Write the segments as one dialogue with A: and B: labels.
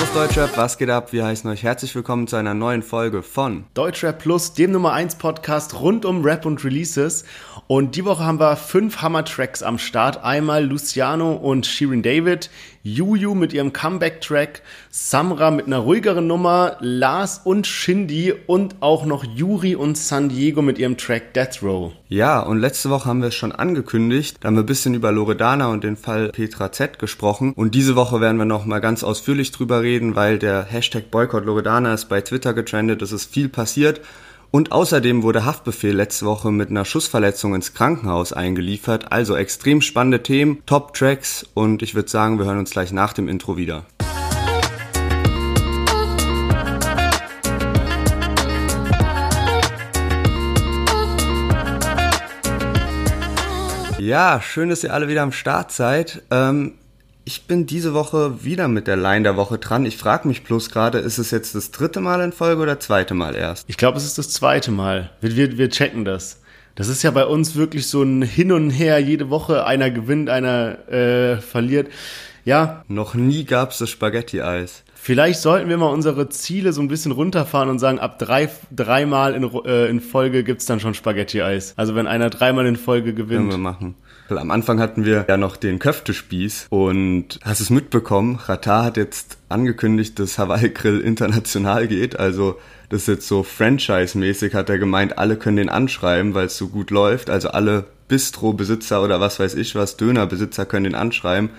A: Servus Deutschrap, was geht ab? Wir heißen euch herzlich willkommen zu einer neuen Folge von
B: Deutschrap Plus, dem Nummer 1 Podcast rund um Rap und Releases. Und die Woche haben wir fünf Hammer-Tracks am Start. Einmal Luciano und Shirin David, Juju mit ihrem Comeback-Track, Samra mit einer ruhigeren Nummer, Lars und Shindy und auch noch Yuri und San Diego mit ihrem Track Death Row.
A: Ja, und letzte Woche haben wir es schon angekündigt, da haben wir ein bisschen über Loredana und den Fall Petra Z gesprochen. Und diese Woche werden wir noch mal ganz ausführlich drüber reden, weil der Hashtag Boycott Loredana ist bei Twitter getrendet, es ist viel passiert und außerdem wurde Haftbefehl letzte Woche mit einer Schussverletzung ins Krankenhaus eingeliefert. Also extrem spannende Themen, Top-Tracks und ich würde sagen, wir hören uns gleich nach dem Intro wieder. Ja, schön, dass ihr alle wieder am Start seid. Ähm, ich bin diese Woche wieder mit der Line der Woche dran. Ich frage mich bloß gerade, ist es jetzt das dritte Mal in Folge oder zweite Mal erst?
B: Ich glaube, es ist das zweite Mal. Wir, wir, wir checken das. Das ist ja bei uns wirklich so ein Hin und Her. Jede Woche einer gewinnt, einer äh, verliert. Ja.
A: Noch nie gab es das Spaghetti-Eis.
B: Vielleicht sollten wir mal unsere Ziele so ein bisschen runterfahren und sagen, ab drei, dreimal in, äh, in Folge gibt's dann schon Spaghetti-Eis. Also wenn einer dreimal in Folge gewinnt.
A: Können wir machen. Am Anfang hatten wir ja noch den Köftespieß und hast es mitbekommen, Ratar hat jetzt angekündigt, dass Hawaii Grill international geht, also das ist jetzt so franchise-mäßig, hat er gemeint, alle können den anschreiben, weil es so gut läuft, also alle Bistro-Besitzer oder was weiß ich was, Döner-Besitzer können den anschreiben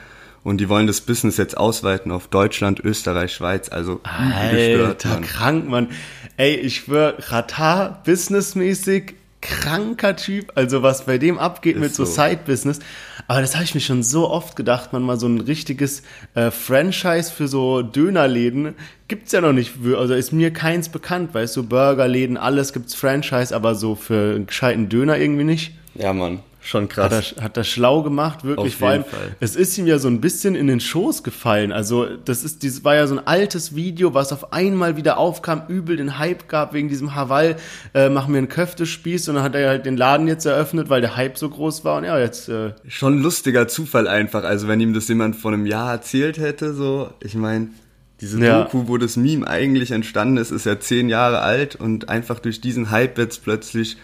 A: und die wollen das Business jetzt ausweiten auf Deutschland, Österreich, Schweiz, also
B: Alter, gestört, Mann. krank, Mann. Ey, ich schwör, Ratar, businessmäßig kranker Typ, also was bei dem abgeht ist mit so, so Side-Business. Aber das habe ich mir schon so oft gedacht, man mal so ein richtiges äh, Franchise für so Dönerläden gibt's ja noch nicht. Also ist mir keins bekannt, weißt du, Burgerläden, alles gibt's Franchise, aber so für einen gescheiten Döner irgendwie nicht.
A: Ja, Mann. Schon krass.
B: Hat er, hat er schlau gemacht, wirklich. Auf Vor allem, Fall. es ist ihm ja so ein bisschen in den Schoß gefallen. Also, das ist, dieses war ja so ein altes Video, was auf einmal wieder aufkam, übel den Hype gab wegen diesem Hawaii, äh, machen wir einen Köftespieß und dann hat er halt den Laden jetzt eröffnet, weil der Hype so groß war und ja, jetzt. Äh
A: Schon lustiger Zufall einfach. Also, wenn ihm das jemand vor einem Jahr erzählt hätte, so, ich meine, diese ja. Doku, wo das Meme eigentlich entstanden ist, ist ja zehn Jahre alt und einfach durch diesen Hype jetzt plötzlich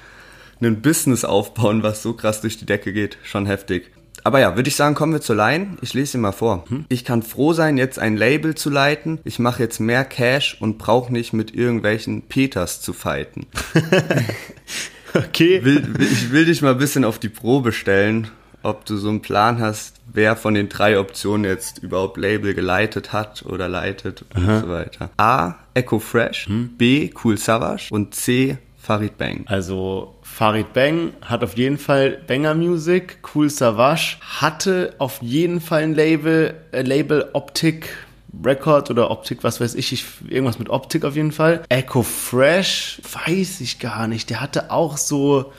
A: ein Business aufbauen, was so krass durch die Decke geht. Schon heftig. Aber ja, würde ich sagen, kommen wir zur Line. Ich lese sie mal vor. Hm? Ich kann froh sein, jetzt ein Label zu leiten. Ich mache jetzt mehr Cash und brauche nicht mit irgendwelchen Peters zu fighten. okay. Will, ich will dich mal ein bisschen auf die Probe stellen, ob du so einen Plan hast, wer von den drei Optionen jetzt überhaupt Label geleitet hat oder leitet und Aha. so weiter. A. Echo Fresh, hm? B. Cool Savage und C. Farid Bang.
B: Also Farid Bang hat auf jeden Fall Banger Music, Cool Savage hatte auf jeden Fall ein Label, äh, Label Optik Record oder Optik, was weiß ich, ich, irgendwas mit Optik auf jeden Fall. Echo Fresh, weiß ich gar nicht. Der hatte auch so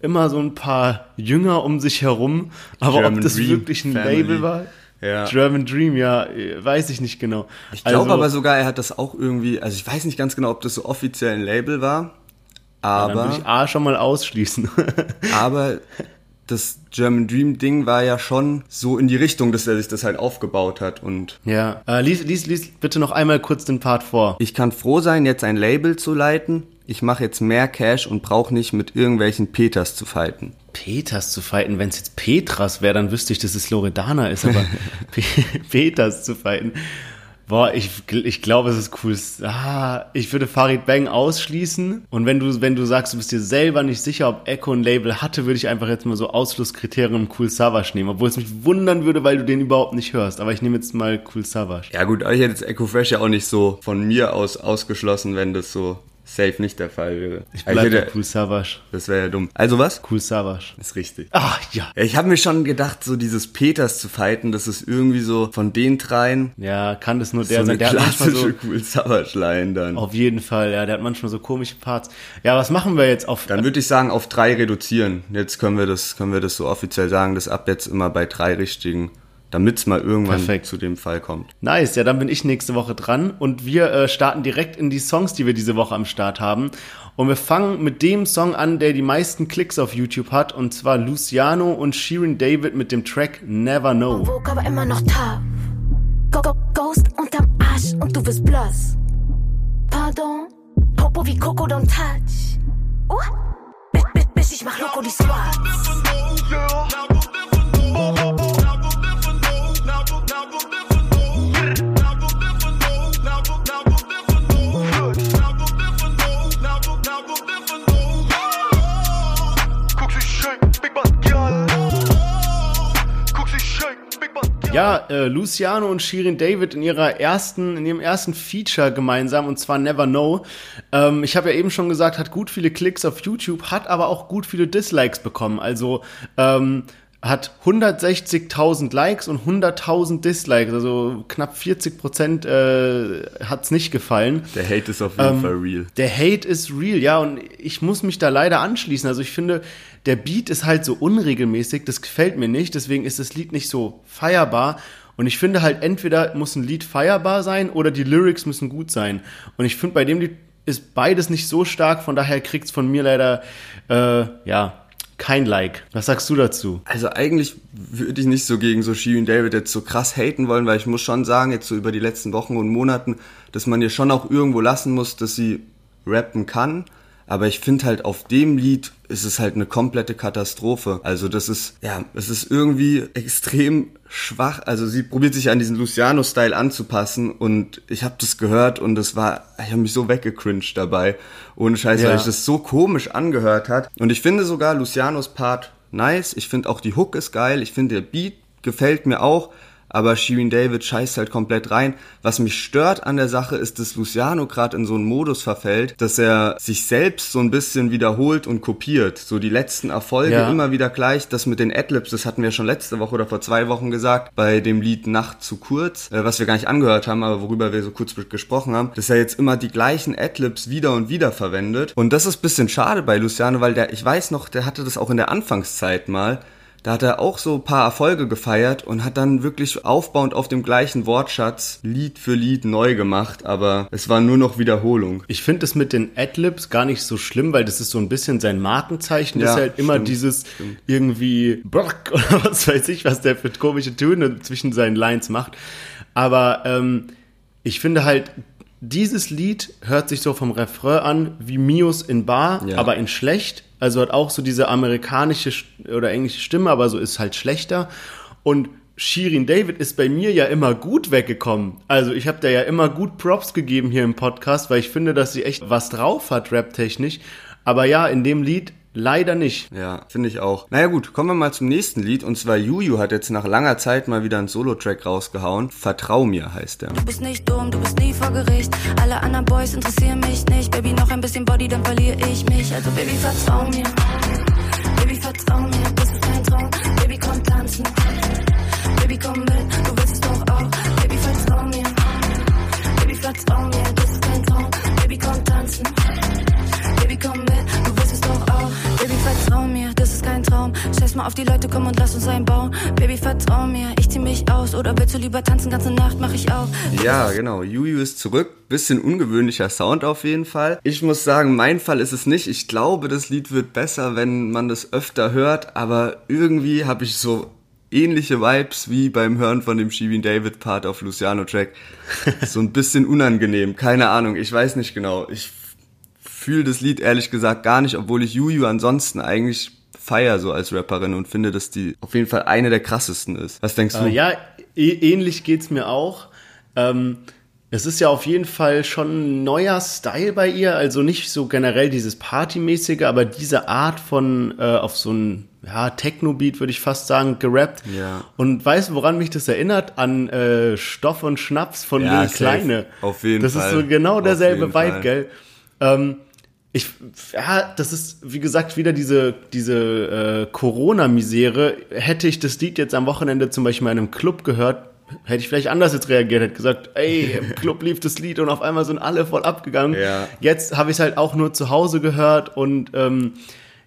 B: immer so ein paar Jünger um sich herum, aber German ob das Dream wirklich ein Family. Label war. Ja. German Dream, ja, weiß ich nicht genau.
A: Ich glaube also, aber sogar, er hat das auch irgendwie, also ich weiß nicht ganz genau, ob das so offiziell ein Label war, aber. Ja, dann
B: würde ich A schon mal ausschließen.
A: aber das German Dream Ding war ja schon so in die Richtung, dass er sich das halt aufgebaut hat und.
B: Ja, äh, lies, lies, lies bitte noch einmal kurz den Part vor.
A: Ich kann froh sein, jetzt ein Label zu leiten. Ich mache jetzt mehr Cash und brauche nicht mit irgendwelchen Peters zu fighten.
B: Peters zu fighten? Wenn es jetzt Petras wäre, dann wüsste ich, dass es Loredana ist, aber Peters zu fighten. Boah, ich, ich glaube, es ist cool. Ah, ich würde Farid Bang ausschließen. Und wenn du, wenn du sagst, du bist dir selber nicht sicher, ob Echo ein Label hatte, würde ich einfach jetzt mal so Ausschlusskriterien Cool Savage nehmen. Obwohl es mich wundern würde, weil du den überhaupt nicht hörst. Aber ich nehme jetzt mal Cool Savage.
A: Ja gut, aber ich hätte jetzt Echo Fresh ja auch nicht so von mir aus ausgeschlossen, wenn das so safe nicht der Fall wäre.
B: Ich bleibe also, Cool Savage.
A: Das wäre ja dumm. Also was?
B: Cool Savage.
A: Ist richtig.
B: Ach ja.
A: Ich habe mir schon gedacht, so dieses Peters zu fighten, das ist irgendwie so von den dreien.
B: Ja, kann das nur der
A: so
B: sein.
A: Der klassische so, Cool Savage Line dann.
B: Auf jeden Fall, ja. Der hat manchmal so komische Parts. Ja, was machen wir jetzt auf?
A: Dann würde ich sagen, auf drei reduzieren. Jetzt können wir das, können wir das so offiziell sagen, dass ab jetzt immer bei drei richtigen damit es mal irgendwann Perfekt. zu dem Fall kommt.
B: Nice, ja, dann bin ich nächste Woche dran und wir äh, starten direkt in die Songs, die wir diese Woche am Start haben. Und wir fangen mit dem Song an, der die meisten Klicks auf YouTube hat, und zwar Luciano und Shirin David mit dem Track Never Know. Wo, aber immer noch Ghost unterm Arsch und
C: du wirst blass. Pardon, Popo wie Coco, don't touch. Uh, bis ich mach Loco die Squats.
B: Ja, äh, Luciano und Shirin David in ihrer ersten, in ihrem ersten Feature gemeinsam und zwar Never Know. Ähm, ich habe ja eben schon gesagt, hat gut viele Klicks auf YouTube, hat aber auch gut viele Dislikes bekommen. Also ähm, hat 160.000 Likes und 100.000 Dislikes, also knapp 40 Prozent äh, hat nicht gefallen.
A: Der Hate ist auf jeden ähm, Fall real.
B: Der Hate ist real, ja, und ich muss mich da leider anschließen. Also ich finde, der Beat ist halt so unregelmäßig, das gefällt mir nicht, deswegen ist das Lied nicht so feierbar. Und ich finde halt, entweder muss ein Lied feierbar sein oder die Lyrics müssen gut sein. Und ich finde, bei dem Lied ist beides nicht so stark, von daher kriegt's von mir leider, äh, ja, kein Like. Was sagst du dazu?
A: Also eigentlich würde ich nicht so gegen so Shirin David jetzt so krass haten wollen, weil ich muss schon sagen, jetzt so über die letzten Wochen und Monaten, dass man ihr schon auch irgendwo lassen muss, dass sie rappen kann. Aber ich finde halt auf dem Lied ist es halt eine komplette Katastrophe. Also das ist, ja, es ist irgendwie extrem schwach. Also sie probiert sich an diesen Luciano-Style anzupassen und ich habe das gehört und es war, ich habe mich so weggecringed dabei. Ohne Scheiß, ja. weil ich das so komisch angehört hat. Und ich finde sogar Lucianos Part nice. Ich finde auch die Hook ist geil. Ich finde der Beat gefällt mir auch aber Shirin David scheißt halt komplett rein. Was mich stört an der Sache ist, dass Luciano gerade in so einen Modus verfällt, dass er sich selbst so ein bisschen wiederholt und kopiert. So die letzten Erfolge ja. immer wieder gleich. Das mit den Adlibs, das hatten wir schon letzte Woche oder vor zwei Wochen gesagt, bei dem Lied Nacht zu kurz, äh, was wir gar nicht angehört haben, aber worüber wir so kurz gesprochen haben, dass er jetzt immer die gleichen Adlibs wieder und wieder verwendet. Und das ist bisschen schade bei Luciano, weil der, ich weiß noch, der hatte das auch in der Anfangszeit mal, da hat er auch so ein paar Erfolge gefeiert und hat dann wirklich aufbauend auf dem gleichen Wortschatz Lied für Lied neu gemacht, aber es war nur noch Wiederholung.
B: Ich finde es mit den Adlibs gar nicht so schlimm, weil das ist so ein bisschen sein Markenzeichen. Ja, das ist halt immer stimmt, dieses stimmt. irgendwie Brock oder was weiß ich, was der für komische Töne zwischen seinen Lines macht. Aber ähm, ich finde halt, dieses Lied hört sich so vom Refrain an wie Mios in Bar, ja. aber in schlecht. Also hat auch so diese amerikanische oder englische Stimme, aber so ist halt schlechter. Und Shirin David ist bei mir ja immer gut weggekommen. Also ich habe da ja immer gut Props gegeben hier im Podcast, weil ich finde, dass sie echt was drauf hat, rap-technisch. Aber ja, in dem Lied Leider nicht.
A: Ja, finde ich auch. Naja gut, kommen wir mal zum nächsten Lied. Und zwar Juju hat jetzt nach langer Zeit mal wieder einen Solo-Track rausgehauen. Vertrau mir heißt der.
C: Du bist nicht dumm, du bist nie vor Gericht. Alle anderen Boys interessieren mich nicht. Baby, noch ein bisschen Body, dann verliere ich mich. Also Baby, vertrau mir. Baby, vertrau mir, das ist kein Traum. Baby, komm tanzen. Baby, komm mit, du willst es doch auch. Baby, vertrau mir. Baby, vertrau mir, mal auf die Leute, komm und lass uns einbauen. Baby, vertrau mir, ich zieh mich aus. Oder willst du lieber tanzen, ganze Nacht mach ich auch.
A: Ja, genau. Juju ist zurück. Bisschen ungewöhnlicher Sound auf jeden Fall. Ich muss sagen, mein Fall ist es nicht. Ich glaube, das Lied wird besser, wenn man das öfter hört. Aber irgendwie habe ich so ähnliche Vibes wie beim Hören von dem Shivin David Part auf Luciano Track. so ein bisschen unangenehm. Keine Ahnung. Ich weiß nicht genau. Ich fühle das Lied ehrlich gesagt gar nicht, obwohl ich Juju ansonsten eigentlich feier so als Rapperin und finde, dass die auf jeden Fall eine der krassesten ist. Was denkst du?
B: Äh, ja, ähnlich geht's mir auch. Ähm, es ist ja auf jeden Fall schon ein neuer Style bei ihr, also nicht so generell dieses Partymäßige, aber diese Art von äh, auf so ein ja, Techno-Beat, würde ich fast sagen, gerappt.
A: Ja.
B: Und weißt du, woran mich das erinnert? An äh, Stoff und Schnaps von ja, Lil Kleine.
A: Auf jeden
B: das
A: Fall.
B: Das ist so genau derselbe Vibe, Fall. gell? Ähm, ich, ja, das ist, wie gesagt, wieder diese, diese äh, Corona-Misere. Hätte ich das Lied jetzt am Wochenende zum Beispiel in einem Club gehört, hätte ich vielleicht anders jetzt reagiert, hätte gesagt, ey, im Club lief das Lied und auf einmal sind alle voll abgegangen.
A: Ja.
B: Jetzt habe ich es halt auch nur zu Hause gehört und ähm,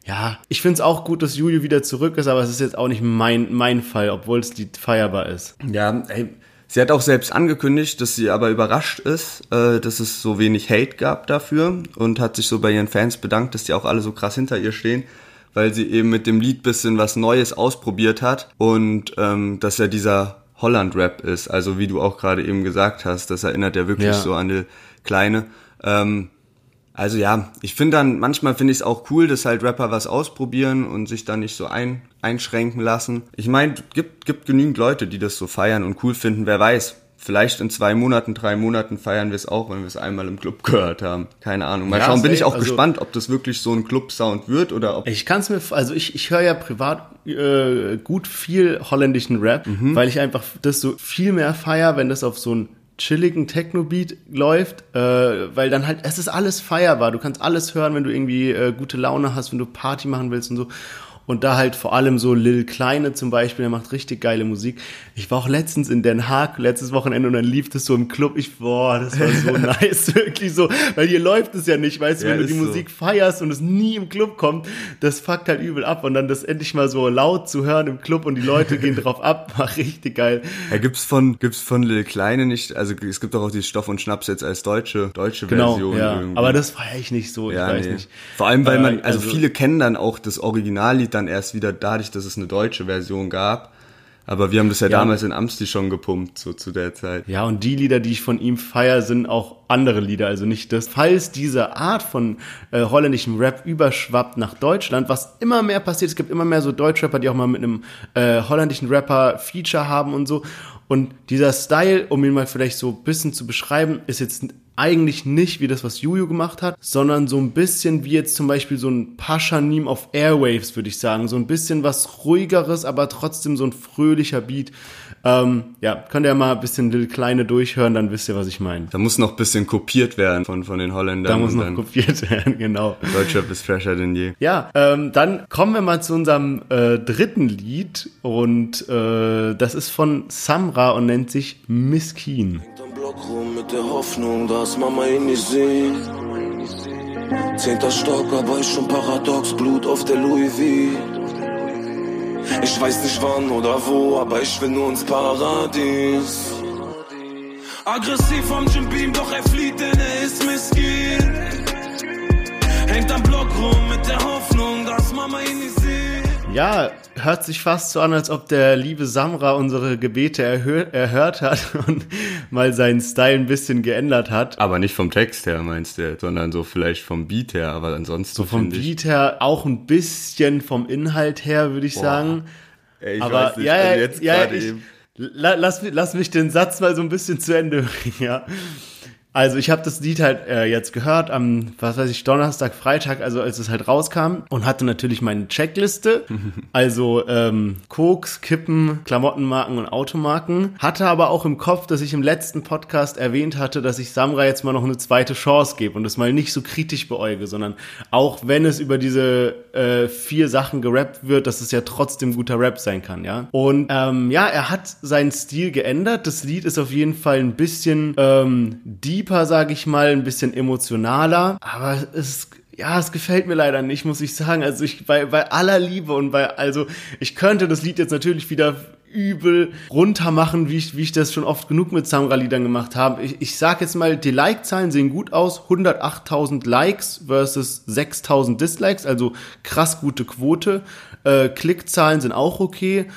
B: ja, ich finde es auch gut, dass Julio wieder zurück ist, aber es ist jetzt auch nicht mein, mein Fall, obwohl es Lied feierbar ist.
A: Ja, ey, Sie hat auch selbst angekündigt, dass sie aber überrascht ist, äh, dass es so wenig Hate gab dafür und hat sich so bei ihren Fans bedankt, dass die auch alle so krass hinter ihr stehen, weil sie eben mit dem Lied bisschen was Neues ausprobiert hat und ähm, dass ja dieser Holland-Rap ist. Also wie du auch gerade eben gesagt hast, das erinnert ja wirklich ja. so an die Kleine. Ähm, also ja, ich finde dann, manchmal finde ich es auch cool, dass halt Rapper was ausprobieren und sich dann nicht so ein, einschränken lassen. Ich meine, gibt, gibt genügend Leute, die das so feiern und cool finden, wer weiß. Vielleicht in zwei Monaten, drei Monaten feiern wir es auch, wenn wir es einmal im Club gehört haben. Keine Ahnung. Mal ja, schauen, bin ich auch also, gespannt, ob das wirklich so ein Club-Sound wird oder ob.
B: Ich kann es mir, also ich, ich höre ja privat äh, gut viel holländischen Rap, mhm. weil ich einfach das so viel mehr feier, wenn das auf so ein chilligen Techno-Beat läuft, äh, weil dann halt, es ist alles feierbar. Du kannst alles hören, wenn du irgendwie äh, gute Laune hast, wenn du Party machen willst und so. Und da halt vor allem so Lil Kleine zum Beispiel, der macht richtig geile Musik. Ich war auch letztens in Den Haag, letztes Wochenende, und dann lief das so im Club. Ich, boah, das war so nice, wirklich so. Weil hier läuft es ja nicht, weißt du, ja, wenn du die so. Musik feierst und es nie im Club kommt, das fuckt halt übel ab. Und dann das endlich mal so laut zu hören im Club und die Leute gehen drauf ab, war richtig geil.
A: Ja, gibt's von, gibt's von Lil Kleine nicht, also es gibt doch auch die Stoff und Schnaps jetzt als deutsche, deutsche genau, Version.
B: Ja. Irgendwie. Aber das feiere ich nicht so, ja, ich weiß nee. nicht.
A: Vor allem, weil man, also, also viele kennen dann auch das Originallied dann dann erst wieder dadurch, dass es eine deutsche Version gab. Aber wir haben das ja, ja, damals in Amsti schon gepumpt, so zu der Zeit.
B: Ja, und die Lieder, die ich von ihm feier, sind auch andere Lieder, also nicht das. Falls diese Art von äh, holländischem Rap überschwappt nach Deutschland, was immer mehr passiert, es gibt immer mehr so Deutschrapper, die auch mal mit einem äh, holländischen Rapper Feature haben und so. Und dieser Style, um ihn mal vielleicht so ein bisschen zu beschreiben, ist jetzt eigentlich nicht wie das, was Juju gemacht hat, sondern so ein bisschen wie jetzt zum Beispiel so ein Paschanim auf Airwaves, würde ich sagen. So ein bisschen was ruhigeres, aber trotzdem so ein fröhlicher Beat. Ähm, ja, könnt ihr mal ein bisschen Lil Kleine durchhören, dann wisst ihr, was ich meine.
A: Da muss noch ein bisschen kopiert werden von, von den Holländern.
B: Da muss noch kopiert werden, genau.
A: Deutschrap ist fresher denn je.
B: Ja, ähm, dann kommen wir mal zu unserem äh, dritten Lied und äh, das ist von Samra und nennt sich Miss Keen.
D: Block rum mit der Hoffnung, dass Mama ihn nicht sieht. Zehnter Stock, aber ich schon paradox, Blut auf der Louis V. Ich weiß nicht wann oder wo, aber ich will nur ins Paradies. Aggressiv vom Jim Beam, doch er flieht, denn er ist miskin. Hängt am Block rum mit der Hoffnung, dass Mama ihn nicht sieht.
B: Ja, hört sich fast so an, als ob der liebe Samra unsere Gebete erhört, erhört hat und mal seinen Style ein bisschen geändert hat.
A: Aber nicht vom Text her, meinst du, sondern so vielleicht vom Beat her, aber ansonsten.
B: So vom Beat her, auch ein bisschen vom Inhalt her, würde ich Boah. sagen.
A: Ey, ich aber weiß nicht, ja, also jetzt ja, gerade eben.
B: Lass, lass mich den Satz mal so ein bisschen zu Ende bringen, ja. Also ich habe das Lied halt äh, jetzt gehört am, was weiß ich, Donnerstag, Freitag, also als es halt rauskam und hatte natürlich meine Checkliste, also ähm, Koks, Kippen, Klamottenmarken und Automarken. Hatte aber auch im Kopf, dass ich im letzten Podcast erwähnt hatte, dass ich Samra jetzt mal noch eine zweite Chance gebe und das mal nicht so kritisch beäuge, sondern auch wenn es über diese äh, vier Sachen gerappt wird, dass es ja trotzdem guter Rap sein kann, ja. Und ähm, ja, er hat seinen Stil geändert. Das Lied ist auf jeden Fall ein bisschen ähm, deep deeper, sage ich mal, ein bisschen emotionaler, aber es ja, es gefällt mir leider nicht, muss ich sagen. Also ich bei, bei aller Liebe und bei also ich könnte das Lied jetzt natürlich wieder übel runter machen, wie ich, wie ich das schon oft genug mit Samra-Liedern gemacht habe. Ich, ich sag jetzt mal, die Like-Zahlen sehen gut aus. 108.000 Likes versus 6.000 Dislikes, also krass gute Quote. Äh, Klickzahlen sind auch okay.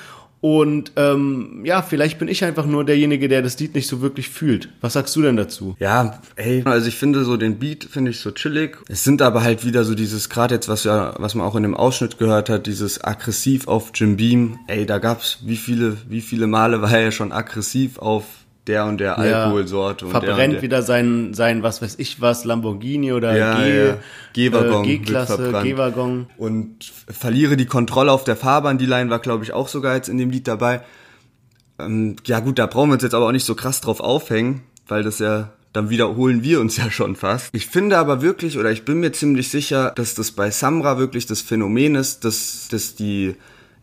B: Und ähm, ja, vielleicht bin ich einfach nur derjenige, der das Lied nicht so wirklich fühlt. Was sagst du denn dazu?
A: Ja, ey, also ich finde so den Beat finde ich so chillig. Es sind aber halt wieder so dieses gerade jetzt was ja was man auch in dem Ausschnitt gehört hat, dieses aggressiv auf Jim Beam. Ey, da gab's wie viele wie viele Male war er schon aggressiv auf der und der Alkoholsorte.
B: Ja, verbrennt
A: der der
B: wieder sein, sein, was weiß ich was, Lamborghini oder
A: ja, G, ja. G-Waggon.
B: Äh, G-Klasse, G-Waggon.
A: Und verliere die Kontrolle auf der Fahrbahn. Die Line war, glaube ich, auch sogar jetzt in dem Lied dabei. Ähm, ja gut, da brauchen wir uns jetzt aber auch nicht so krass drauf aufhängen, weil das ja dann wiederholen wir uns ja schon fast. Ich finde aber wirklich, oder ich bin mir ziemlich sicher, dass das bei Samra wirklich das Phänomen ist, dass, dass die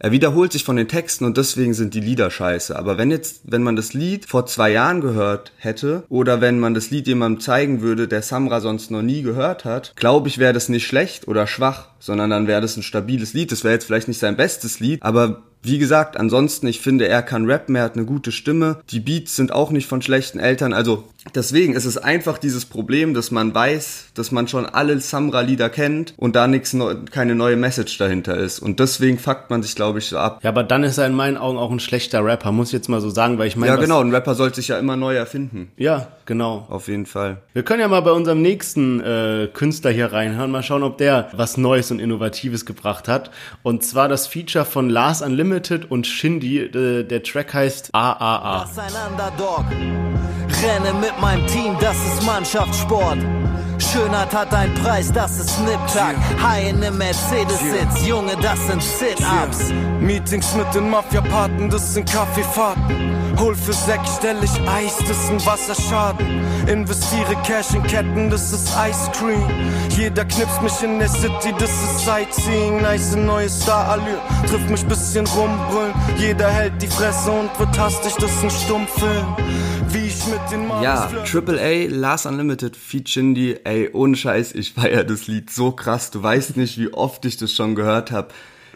A: er wiederholt sich von den Texten und deswegen sind die Lieder scheiße. Aber wenn jetzt, wenn man das Lied vor zwei Jahren gehört hätte oder wenn man das Lied jemandem zeigen würde, der Samra sonst noch nie gehört hat, glaube ich, wäre das nicht schlecht oder schwach, sondern dann wäre das ein stabiles Lied. Das wäre jetzt vielleicht nicht sein bestes Lied, aber wie gesagt, ansonsten, ich finde, er kann rappen, er hat eine gute Stimme. Die Beats sind auch nicht von schlechten Eltern. Also deswegen ist es einfach dieses Problem, dass man weiß, dass man schon alle Samra-Lieder kennt und da nichts neu, keine neue Message dahinter ist. Und deswegen fuckt man sich, glaube ich, so ab.
B: Ja, aber dann ist er in meinen Augen auch ein schlechter Rapper, muss ich jetzt mal so sagen, weil ich meine.
A: Ja, genau, ein Rapper sollte sich ja immer neu erfinden.
B: Ja, genau.
A: Auf jeden Fall.
B: Wir können ja mal bei unserem nächsten äh, Künstler hier reinhören, mal schauen, ob der was Neues und Innovatives gebracht hat. Und zwar das Feature von Lars Unlimited und Shindy. Äh, der Track heißt AAA.
E: Das ist ein Underdog. Renne mit meinem Team, das ist Mannschaftssport. Schönheit hat einen Preis, das ist Nip-Tag. High in dem Mercedes-Sitz, Junge, das sind Sit-Ups.
D: Meetings mit den Mafia-Paten, das sind Kaffeefahrten. Hol für sechsstellig Eis, das ist ein Wasserschaden. Investiere Cash in Ketten, das ist Ice Cream. Jeder knipst mich in der City, das ist Sightseeing. Nice neue Star-Allure, trifft mich bisschen rumbrüllen. Jeder hält die Fresse und wird hastig, das ist ein Stummfilm. Wie ich mit den Mann
A: Ja, Triple A, Last Unlimited, Feat Shindy, ey, ohne Scheiß, ich feier das Lied so krass. Du weißt nicht, wie oft ich das schon gehört habe.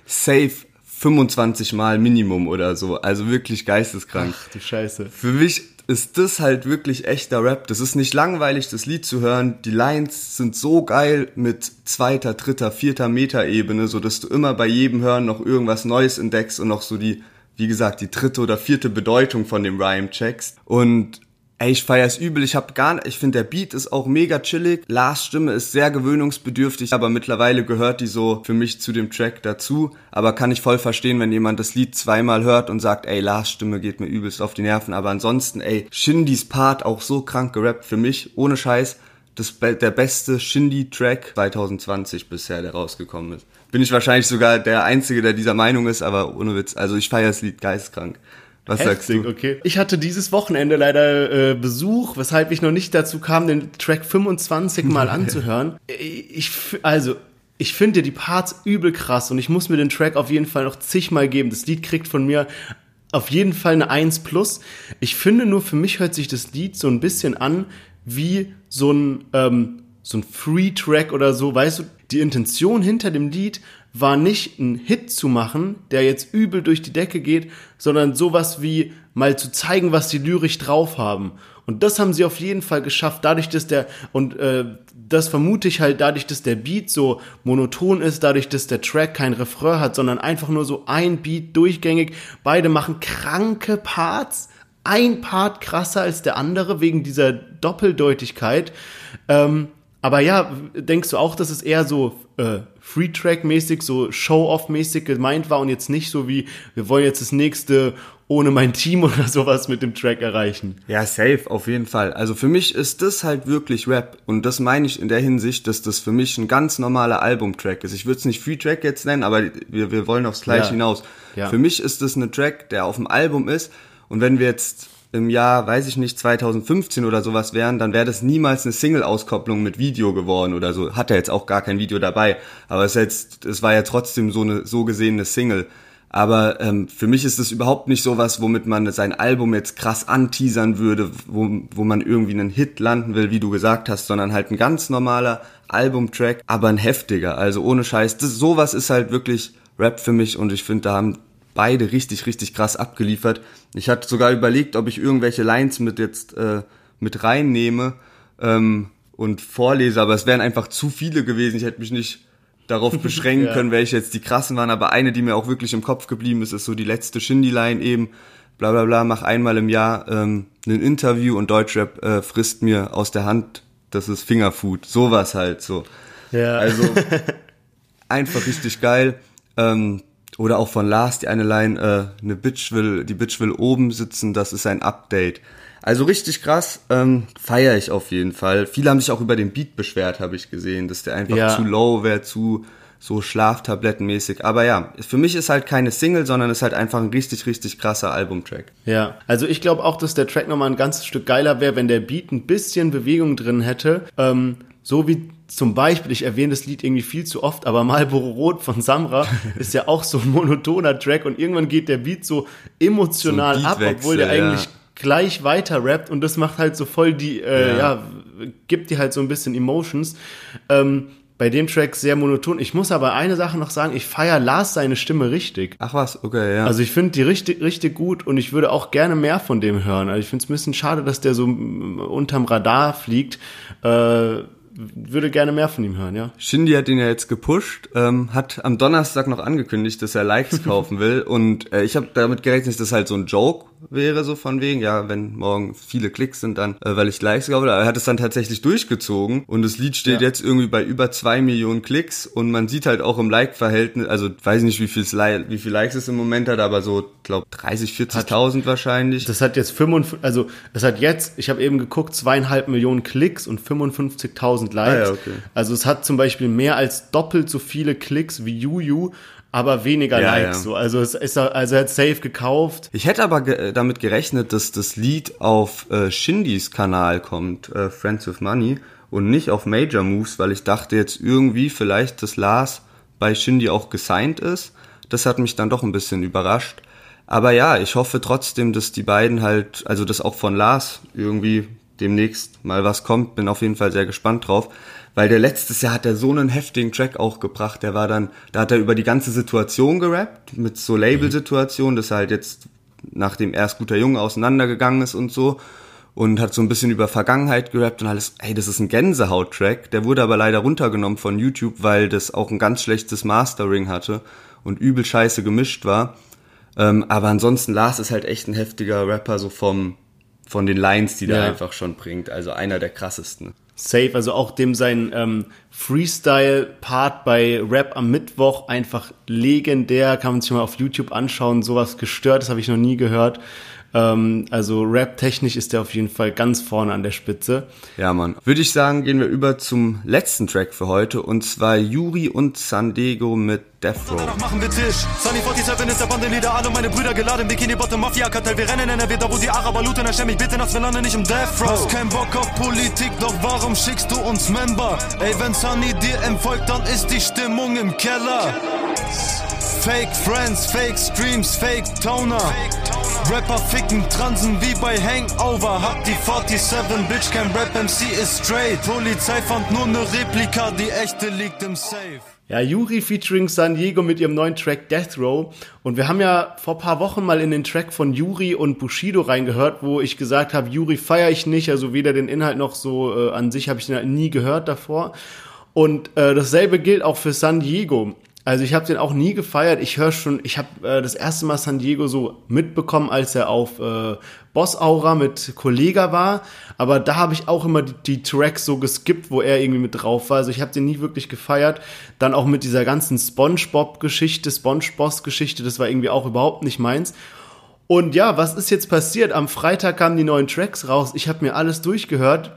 A: Safe 25 Mal Minimum oder so. Also wirklich geisteskrank.
B: Ach du Scheiße.
A: Für mich ist das halt wirklich echter Rap. Das ist nicht langweilig, das Lied zu hören. Die Lines sind so geil mit zweiter, dritter, vierter Metaebene, so dass du immer bei jedem Hören noch irgendwas Neues entdeckst und noch so die, wie gesagt, die dritte oder vierte Bedeutung von dem Rhyme checkst. Und Ey, ich feier's übel. Ich hab gar nicht, ich finde der Beat ist auch mega chillig. Lars Stimme ist sehr gewöhnungsbedürftig, aber mittlerweile gehört die so für mich zu dem Track dazu. Aber kann ich voll verstehen, wenn jemand das Lied zweimal hört und sagt, ey, Lars Stimme geht mir übelst auf die Nerven. Aber ansonsten, ey, Shindys Part auch so krank gerappt für mich, ohne Scheiß. Das der beste Shindy-Track 2020 bisher, der rausgekommen ist. Bin ich wahrscheinlich sogar der Einzige, der dieser Meinung ist, aber ohne Witz. Also ich feier das Lied geistkrank. Was sagst
B: Heftig,
A: du?
B: okay. Ich hatte dieses Wochenende leider äh, Besuch, weshalb ich noch nicht dazu kam, den Track 25 mal anzuhören. Ich, also, ich finde die Parts übel krass und ich muss mir den Track auf jeden Fall noch zigmal geben. Das Lied kriegt von mir auf jeden Fall eine 1 plus. Ich finde nur, für mich hört sich das Lied so ein bisschen an wie so ein, ähm, so ein Free-Track oder so. Weißt du, die Intention hinter dem Lied war nicht einen Hit zu machen, der jetzt übel durch die Decke geht, sondern sowas wie mal zu zeigen, was die lyrisch drauf haben. Und das haben sie auf jeden Fall geschafft, dadurch, dass der, und äh, das vermute ich halt dadurch, dass der Beat so monoton ist, dadurch, dass der Track kein Refrain hat, sondern einfach nur so ein Beat durchgängig. Beide machen kranke Parts, ein Part krasser als der andere wegen dieser Doppeldeutigkeit. Ähm, aber ja, denkst du auch, dass es eher so äh, Free-Track-mäßig, so Show-Off-mäßig gemeint war und jetzt nicht so wie, wir wollen jetzt das nächste ohne mein Team oder sowas mit dem Track erreichen?
A: Ja, safe, auf jeden Fall. Also für mich ist das halt wirklich Rap. Und das meine ich in der Hinsicht, dass das für mich ein ganz normaler Albumtrack ist. Ich würde es nicht Free Track jetzt nennen, aber wir, wir wollen aufs Gleiche
B: Ja.
A: hinaus.
B: Ja.
A: Für mich ist das ein Track, der auf dem Album ist. Und wenn wir jetzt im Jahr, weiß ich nicht, 2015 oder sowas wären, dann wäre das niemals eine Single-Auskopplung mit Video geworden oder so. Hat er jetzt auch gar kein Video dabei. Aber es, jetzt, es war ja trotzdem so eine so gesehene Single. Aber ähm, für mich ist das überhaupt nicht sowas, womit man sein Album jetzt krass anteasern würde, wo, wo man irgendwie einen Hit landen will, wie du gesagt hast, sondern halt ein ganz normaler Albumtrack, aber ein heftiger. Also ohne Scheiß. Das, sowas ist halt wirklich Rap für mich und ich finde, da haben beide richtig, richtig krass abgeliefert. Ich hatte sogar überlegt, ob ich irgendwelche Lines mit jetzt äh, mit reinnehme ähm, und vorlese, aber es wären einfach zu viele gewesen. Ich hätte mich nicht darauf beschränken
B: Ja.
A: können, welche jetzt die krassen waren, aber eine, die mir auch wirklich im Kopf geblieben ist, ist so die letzte Shindy-Line eben, bla bla bla, mach einmal im Jahr ähm, ein Interview und Deutschrap äh, frisst mir aus der Hand, das ist Fingerfood, sowas halt so.
B: Ja.
A: Also einfach richtig geil. Ähm, oder auch von Lars die eine Line, äh, eine Bitch will, die Bitch will oben sitzen, das ist ein Update. Also richtig krass, ähm, feiere ich auf jeden Fall. Viele haben sich auch über den Beat beschwert, habe ich gesehen, dass der einfach
B: Ja.
A: zu low wäre, zu so Schlaftablettenmäßig. Aber ja, für mich ist halt keine Single, sondern ist halt einfach ein richtig, richtig krasser Albumtrack.
B: Ja, also ich glaube auch, dass der Track nochmal ein ganzes Stück geiler wäre, wenn der Beat ein bisschen Bewegung drin hätte. Ähm, so wie zum Beispiel, ich erwähne das Lied irgendwie viel zu oft, aber Marlboro Rot von Samra ist ja auch so ein monotoner Track und irgendwann geht der Beat so emotional
A: So
B: ab, obwohl der
A: ja.
B: eigentlich gleich weiter rappt und das macht halt so voll die, äh, ja.
A: Ja.
B: gibt dir halt so ein bisschen Emotions. Ähm, bei dem Track sehr monoton. Ich muss aber eine Sache noch sagen, ich feiere Lars seine Stimme richtig.
A: Ach was, okay, ja.
B: Also ich finde die richtig, richtig gut und ich würde auch gerne mehr von dem hören. Also ich finde es ein bisschen schade, dass der so mm, unterm Radar fliegt. Äh, würde gerne mehr von ihm hören, ja.
A: Shindy hat ihn ja jetzt gepusht, ähm, hat am Donnerstag noch angekündigt, dass er Likes kaufen will und äh, ich habe damit gerechnet, dass das halt so ein Joke wäre, so von wegen, ja, wenn morgen viele Klicks sind, dann, äh, weil ich Likes kaufe, aber er hat es dann tatsächlich durchgezogen und das Lied steht ja. jetzt irgendwie bei über zwei Millionen Klicks und man sieht halt auch im Like-Verhältnis, also weiß nicht, wie viel, wie viel Likes es im Moment hat, aber so, glaube 30, 40.000 wahrscheinlich.
B: Das hat jetzt 55, also es hat jetzt, ich habe eben geguckt, zweieinhalb Millionen Klicks und 55.000 Likes. Ah, ja, okay. Also es hat zum Beispiel mehr als doppelt so viele Klicks wie Juju, aber weniger ja, Likes. Ja. So. Also es ist also er hat safe gekauft.
A: Ich hätte aber ge damit gerechnet, dass das Lied auf äh, Shindys Kanal kommt, äh, Friends with Money, und nicht auf Major Moves, weil ich dachte jetzt irgendwie vielleicht, dass Lars bei Shindy auch gesigned ist. Das hat mich dann doch ein bisschen überrascht. Aber ja, ich hoffe trotzdem, dass die beiden halt, also dass auch von Lars irgendwie demnächst mal was kommt. Bin auf jeden Fall sehr gespannt drauf. Weil der letztes Jahr hat er so einen heftigen Track auch gebracht. Der war dann, da hat er über die ganze Situation gerappt, mit so Label-Situationen, dass er halt jetzt nachdem erst guter Junge auseinandergegangen ist und so. Und hat so ein bisschen über Vergangenheit gerappt und alles, hey, das ist ein Gänsehaut-Track. Der wurde aber leider runtergenommen von YouTube, weil das auch ein ganz schlechtes Mastering hatte und übel scheiße gemischt war. Ähm, aber ansonsten, Lars ist halt echt ein heftiger Rapper, so vom, von den Lines, die ja. der einfach schon bringt. Also einer der krassesten.
B: Safe, also auch dem sein ähm, Freestyle-Part bei Rap am Mittwoch einfach legendär, kann man sich mal auf YouTube anschauen, sowas gestört, das habe ich noch nie gehört. Ähm, also rap-technisch ist der auf jeden Fall ganz vorne an der Spitze.
A: Ja, Mann. Würde ich sagen, gehen wir über zum letzten Track für heute und zwar Yuri und Sandego mit Death Row. Danach machen wir Tisch. Sunny 47 ist der Bandenleader, alle meine Brüder geladen. Bikini Bottom Mafia Kartell. Wir rennen in NRW, da wo die Araber looten. Erstell mich bitte nachts, wir landen nicht im Death Row. Hast keinen Bock auf Politik, doch warum schickst du uns Member? Ey, wenn Sunny dir empfolgt, dann ist die Stimmung im Keller. Fake Friends, Fake Streams, Fake Toner. Rapper ficken, transen wie bei Hangover. Hab die 47, Bitch, kein Rap MC ist straight. Polizei fand nur ne Replika, die echte liegt im Safe.
B: Ja, Yuri featuring San Diego mit ihrem neuen Track Death Row. Und wir haben ja vor paar Wochen mal in den Track von Yuri und Bushido reingehört, wo ich gesagt habe, Yuri feiere ich nicht, also weder den Inhalt noch so äh, an sich habe ich den halt nie gehört davor. Und äh, dasselbe gilt auch für San Diego. Also ich habe den auch nie gefeiert. Ich höre schon, ich habe äh, das erste Mal San Diego so mitbekommen, als er auf äh, Boss Aura mit Kollega war. Aber da habe ich auch immer die, die, Tracks so geskippt, wo er irgendwie mit drauf war. Also ich habe den nie wirklich gefeiert. Dann auch mit dieser ganzen SpongeBob-Geschichte, SpongeBoss-Geschichte, das war irgendwie auch überhaupt nicht meins. Und ja, was ist jetzt passiert? Am Freitag kamen die neuen Tracks raus. Ich habe mir alles durchgehört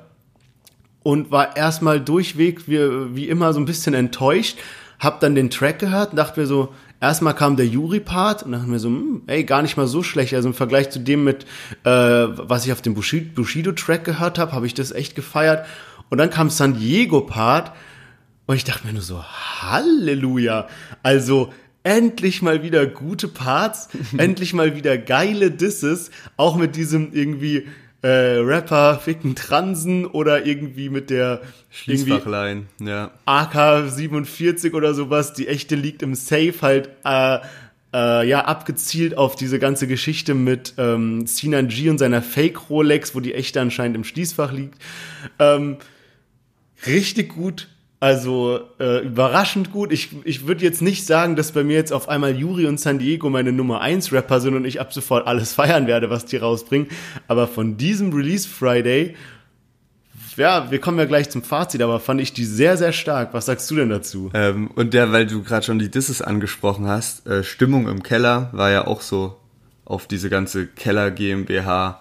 B: und war erstmal durchweg wie, wie immer so ein bisschen enttäuscht hab dann den Track gehört und dachte mir so, erstmal kam der Yuri-Part und dachte mir so, hm, ey, gar nicht mal so schlecht. Also im Vergleich zu dem mit, äh, was ich auf dem Bushido-Track gehört habe, habe ich das echt gefeiert. Und dann kam San Diego-Part und ich dachte mir nur so, Halleluja. Also endlich mal wieder gute Parts, endlich mal wieder geile Disses, auch mit diesem irgendwie äh, Rapper ficken Transen oder irgendwie mit der
A: Schließfachlein, ja.
B: AK-47 oder sowas, die echte liegt im Safe halt äh, äh, ja abgezielt auf diese ganze Geschichte mit ähm, Sinan G und seiner Fake Rolex, wo die echte anscheinend im Schließfach liegt. Ähm, richtig gut also äh, überraschend gut. Ich, ich würde jetzt nicht sagen, dass bei mir jetzt auf einmal Yuri und San Diego meine Nummer 1 Rapper sind und ich ab sofort alles feiern werde, was die rausbringen. Aber von diesem Release Friday, ja, wir kommen ja gleich zum Fazit, aber fand ich die sehr, sehr stark. Was sagst du denn dazu?
A: Ähm, und der, weil du gerade schon die Disses angesprochen hast, äh, Stimmung im Keller war ja auch so auf diese ganze Keller GmbH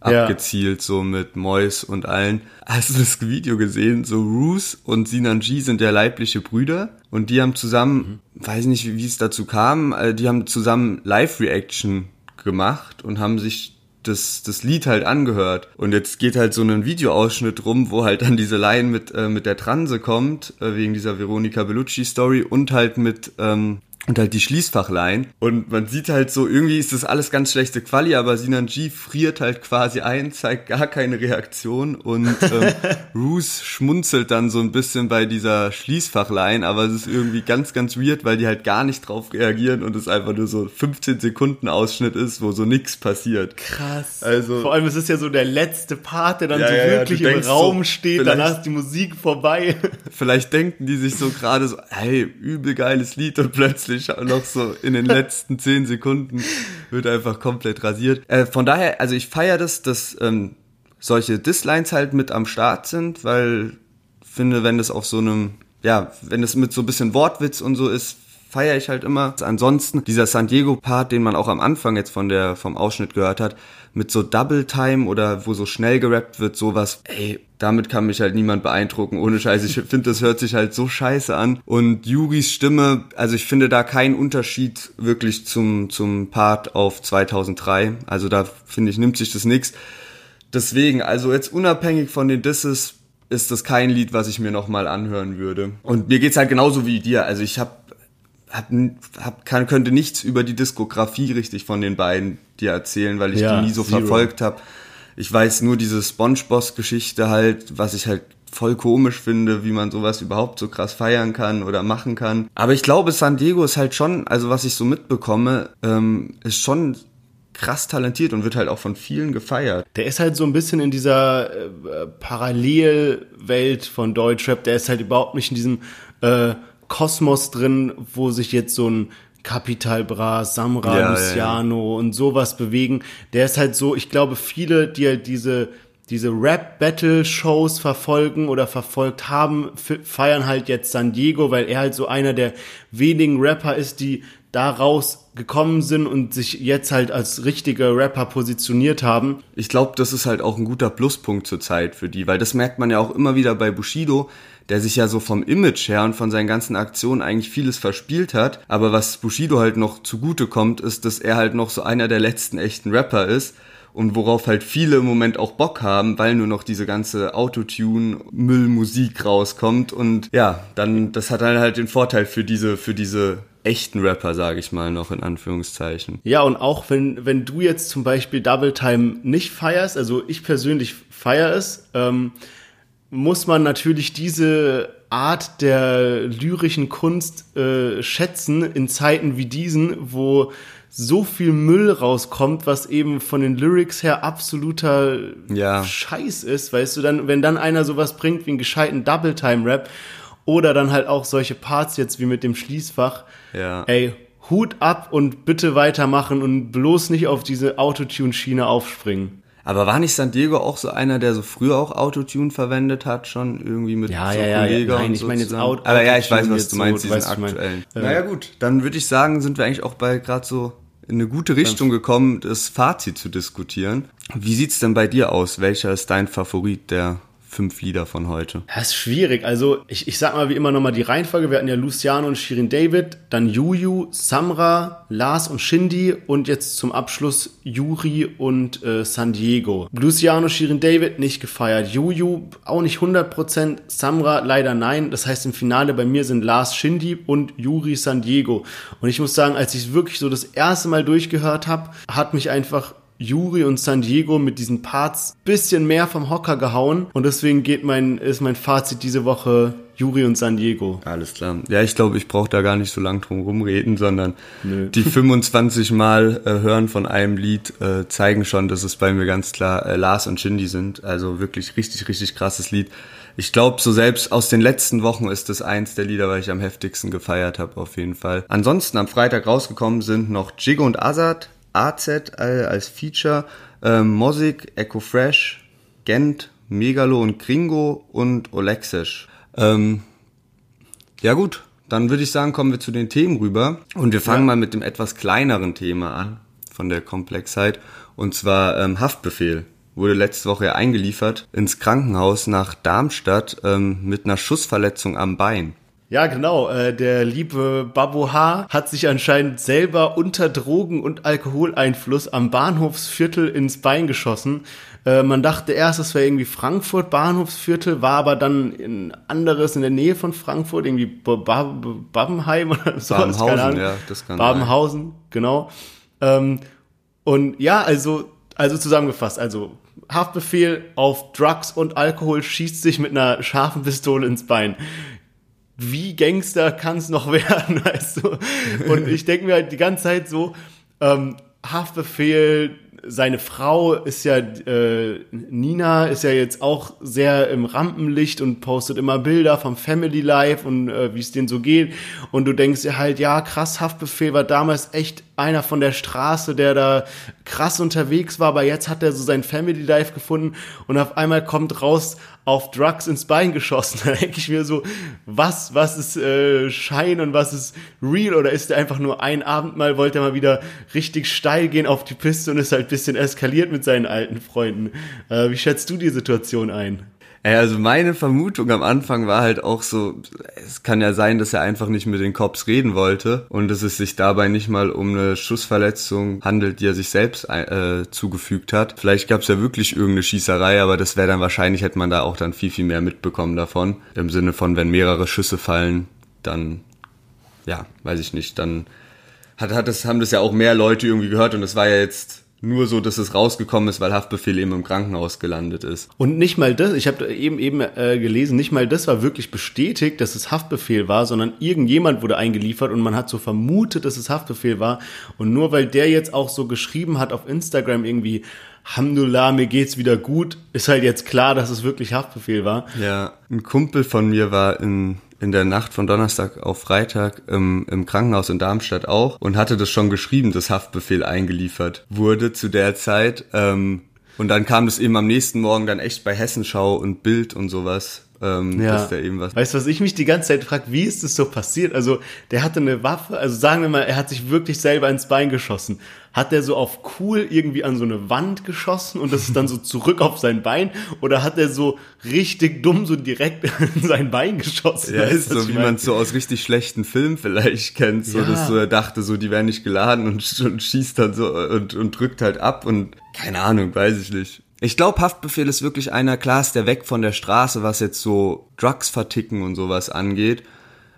A: abgezielt, ja. so mit Mois und allen. Hast du das Video gesehen? So Roos und Sinan G sind ja leibliche Brüder und die haben zusammen, mhm. weiß nicht, wie, wie es dazu kam, äh, die haben zusammen Live-Reaction gemacht und haben sich das, das Lied halt angehört. Und jetzt geht halt so ein Videoausschnitt rum, wo halt dann diese Line mit, äh, mit der Transe kommt, äh, wegen dieser Veronica Bellucci Story und halt mit, ähm, und halt die Schließfachline. Und man sieht halt so, irgendwie ist das alles ganz schlechte Quali, aber Sinan G friert halt quasi ein, zeigt gar keine Reaktion und ähm, Roos schmunzelt dann so ein bisschen bei dieser Schließfachline, aber es ist irgendwie ganz, ganz weird, weil die halt gar nicht drauf reagieren und es einfach nur so 15 Sekunden Ausschnitt ist, wo so nichts passiert.
B: Krass. Also, Vor allem, es ist ja so der letzte Part, der dann ja, so ja, wirklich im Raum so, steht, danach ist die Musik vorbei.
A: Vielleicht denken die sich so gerade so, hey, übel geiles Lied und plötzlich noch so in den letzten 10 Sekunden wird einfach komplett rasiert. Äh, von daher, also ich feiere das, dass ähm, solche Dislines halt mit am Start sind, weil finde, wenn das auf so einem, ja, wenn es mit so ein bisschen Wortwitz und so ist, feiere ich halt immer. Ansonsten dieser San Diego Part, den man auch am Anfang jetzt von der vom Ausschnitt gehört hat, mit so Double Time oder wo so schnell gerappt wird, sowas, ey, damit kann mich halt niemand beeindrucken. Ohne Scheiße, ich finde, das hört sich halt so scheiße an. Und Yuris Stimme, also ich finde da keinen Unterschied wirklich zum zum Part auf 2003. Also da finde ich nimmt sich das nix. Deswegen, also jetzt unabhängig von den Disses ist das kein Lied, was ich mir nochmal anhören würde. Und mir geht's halt genauso wie dir. Also ich habe hab, hab, kann, könnte nichts über die Diskografie richtig von den beiden dir erzählen, weil ich ja, die nie so zero. verfolgt habe. Ich weiß nur diese SpongeBoss-Geschichte halt, was ich halt voll komisch finde, wie man sowas überhaupt so krass feiern kann oder machen kann. Aber ich glaube, San Diego ist halt schon, also was ich so mitbekomme, ähm, ist schon krass talentiert und wird halt auch von vielen gefeiert.
B: Der ist halt so ein bisschen in dieser äh, Parallelwelt von Deutschrap. Der ist halt überhaupt nicht in diesem äh, Kosmos drin, wo sich jetzt so ein Capital Bra, Samra, ja, Luciano ja, ja. und sowas bewegen. Der ist halt so, ich glaube, viele, die halt diese diese Rap-Battle-Shows verfolgen oder verfolgt haben, feiern halt jetzt San Diego, weil er halt so einer der wenigen Rapper ist, die daraus gekommen sind und sich jetzt halt als richtige Rapper positioniert haben.
A: Ich glaube, das ist halt auch ein guter Pluspunkt zur Zeit für die, weil das merkt man ja auch immer wieder bei Bushido, der sich ja so vom Image her und von seinen ganzen Aktionen eigentlich vieles verspielt hat. Aber was Bushido halt noch zugute kommt, ist, dass er halt noch so einer der letzten echten Rapper ist und worauf halt viele im Moment auch Bock haben, weil nur noch diese ganze Autotune-Müllmusik rauskommt und ja, dann, das hat dann halt den Vorteil für diese, für diese echten Rapper, sage ich mal noch in Anführungszeichen.
B: Ja, und auch wenn, wenn du jetzt zum Beispiel Double Time nicht feierst, also ich persönlich feiere es, ähm, muss man natürlich diese Art der lyrischen Kunst äh, schätzen in Zeiten wie diesen, wo so viel Müll rauskommt, was eben von den Lyrics her absoluter ja. Scheiß ist, weißt du, dann, wenn dann einer sowas bringt wie einen gescheiten Double-Time-Rap oder dann halt auch solche Parts jetzt wie mit dem Schließfach, ja. ey, Hut ab und bitte weitermachen und bloß nicht auf diese Autotune-Schiene aufspringen.
A: Aber war nicht San Diego auch so einer, der so früher auch Autotune verwendet hat, schon irgendwie mit
B: ja, so ja, ja, Nein, ich meine jetzt Auto
A: Aber ja, ich weiß, was du meinst, so, diesen aktuellen. Mein, naja gut, dann würde ich sagen, sind wir eigentlich auch bei gerade so in eine gute Richtung gekommen, das Fazit zu diskutieren. Wie sieht's denn bei dir aus? Welcher ist dein Favorit der fünf Lieder von heute?
B: Das ist schwierig. Also ich, ich sag mal wie immer nochmal die Reihenfolge. Wir hatten ja Luciano und Shirin David, dann Juju, Samra, Lars und Shindy und jetzt zum Abschluss Yuri und äh, San Diego. Luciano, Shirin David nicht gefeiert. Juju auch nicht 100%. Samra leider nein. Das heißt im Finale bei mir sind Lars Shindy und Yuri San Diego. Und ich muss sagen, als ich es wirklich so das erste Mal durchgehört habe, hat mich einfach Yuri und San Diego mit diesen Parts bisschen mehr vom Hocker gehauen und deswegen geht mein, ist mein Fazit diese Woche Yuri und San Diego.
A: Alles klar. Ja, ich glaube, ich brauche da gar nicht so lang drum rumreden, sondern Nö. die 25 Mal äh, hören von einem Lied äh, zeigen schon, dass es bei mir ganz klar äh, Lars und Shindy sind. Also wirklich richtig, richtig krasses Lied. Ich glaube, so selbst aus den letzten Wochen ist das eins der Lieder, weil ich am heftigsten gefeiert habe, auf jeden Fall. Ansonsten am Freitag rausgekommen sind noch Jigo und Azad, AZ als Feature, ähm, Mosik, Echo Fresh, Gent, Megalo und Gringo und Olexisch. Ähm, ja gut, dann würde ich sagen, kommen wir zu den Themen rüber. Und wir fangen ja. mal mit dem etwas kleineren Thema an, von der Komplexheit. Und zwar ähm, Haftbefehl. Wurde letzte Woche eingeliefert ins Krankenhaus nach Darmstadt ähm, mit einer Schussverletzung am Bein.
B: Ja, genau. Äh, der liebe Babu H. hat sich anscheinend selber unter Drogen- und Alkoholeinfluss am Bahnhofsviertel ins Bein geschossen. Äh, man dachte erst, es wäre irgendwie Frankfurt Bahnhofsviertel, war aber dann ein anderes in der Nähe von Frankfurt, irgendwie Babenheim oder so.
A: Babenhausen, ja,
B: das kann Babenhausen, genau. Ähm, und ja, also, also zusammengefasst, also Haftbefehl auf Drugs und Alkohol schießt sich mit einer scharfen Pistole ins Bein wie Gangster kann es noch werden, weißt du? Und ich denke mir halt die ganze Zeit so, ähm, Haftbefehl, seine Frau ist ja, äh, Nina ist ja jetzt auch sehr im Rampenlicht und postet immer Bilder vom Family Life und äh, wie es denen so geht. Und du denkst dir halt, ja, krass, Haftbefehl war damals echt einer von der Straße, der da krass unterwegs war, aber jetzt hat er so sein Family Life gefunden und auf einmal kommt raus, auf Drugs ins Bein geschossen. Da denke ich mir so, was, was ist äh, Schein und was ist real? Oder ist er einfach nur ein Abend mal, wollte er mal wieder richtig steil gehen auf die Piste und ist halt bisschen eskaliert mit seinen alten Freunden. Äh, wie schätzt du die Situation ein?
A: Also meine Vermutung am Anfang war halt auch so, es kann ja sein, dass er einfach nicht mit den Cops reden wollte und dass es sich dabei nicht mal um eine Schussverletzung handelt, die er sich selbst äh, zugefügt hat. Vielleicht gab es ja wirklich irgendeine Schießerei, aber das wäre dann wahrscheinlich, hätte man da auch dann viel, viel mehr mitbekommen davon. Im Sinne von, wenn mehrere Schüsse fallen, dann, ja, weiß ich nicht, dann hat, hat das, haben das ja auch mehr Leute irgendwie gehört und es war ja jetzt nur so, dass es rausgekommen ist, weil Haftbefehl eben im Krankenhaus gelandet ist.
B: Und nicht mal das, ich habe eben eben äh, gelesen, nicht mal das war wirklich bestätigt, dass es Haftbefehl war, sondern irgendjemand wurde eingeliefert und man hat so vermutet, dass es Haftbefehl war. Und nur weil der jetzt auch so geschrieben hat auf Instagram irgendwie, Hamdullah, mir geht's wieder gut, ist halt jetzt klar, dass es wirklich Haftbefehl war.
A: Ja, ein Kumpel von mir war in in der Nacht von Donnerstag auf Freitag im, im Krankenhaus in Darmstadt auch und hatte das schon geschrieben, dass Haftbefehl eingeliefert wurde zu der Zeit. Ähm, und dann kam das eben am nächsten Morgen dann echt bei Hessenschau und Bild und sowas ähm,
B: ja. dass der eben was. Weißt du, was ich mich die ganze Zeit frage, wie ist das so passiert? Also, der hatte eine Waffe, also sagen wir mal, er hat sich wirklich selber ins Bein geschossen. Hat der so auf cool irgendwie an so eine Wand geschossen und das ist dann so zurück auf sein Bein? Oder hat er so richtig dumm so direkt in sein Bein geschossen?
A: Ja, ist so, wie man es so aus richtig schlechten Filmen vielleicht kennt. So, ja. dass so er dachte, so, die werden nicht geladen und, und schießt dann so und, und drückt halt ab und keine Ahnung, weiß ich nicht. Ich glaube, Haftbefehl ist wirklich einer, klar ist der weg von der Straße, was jetzt so Drugs verticken und sowas angeht.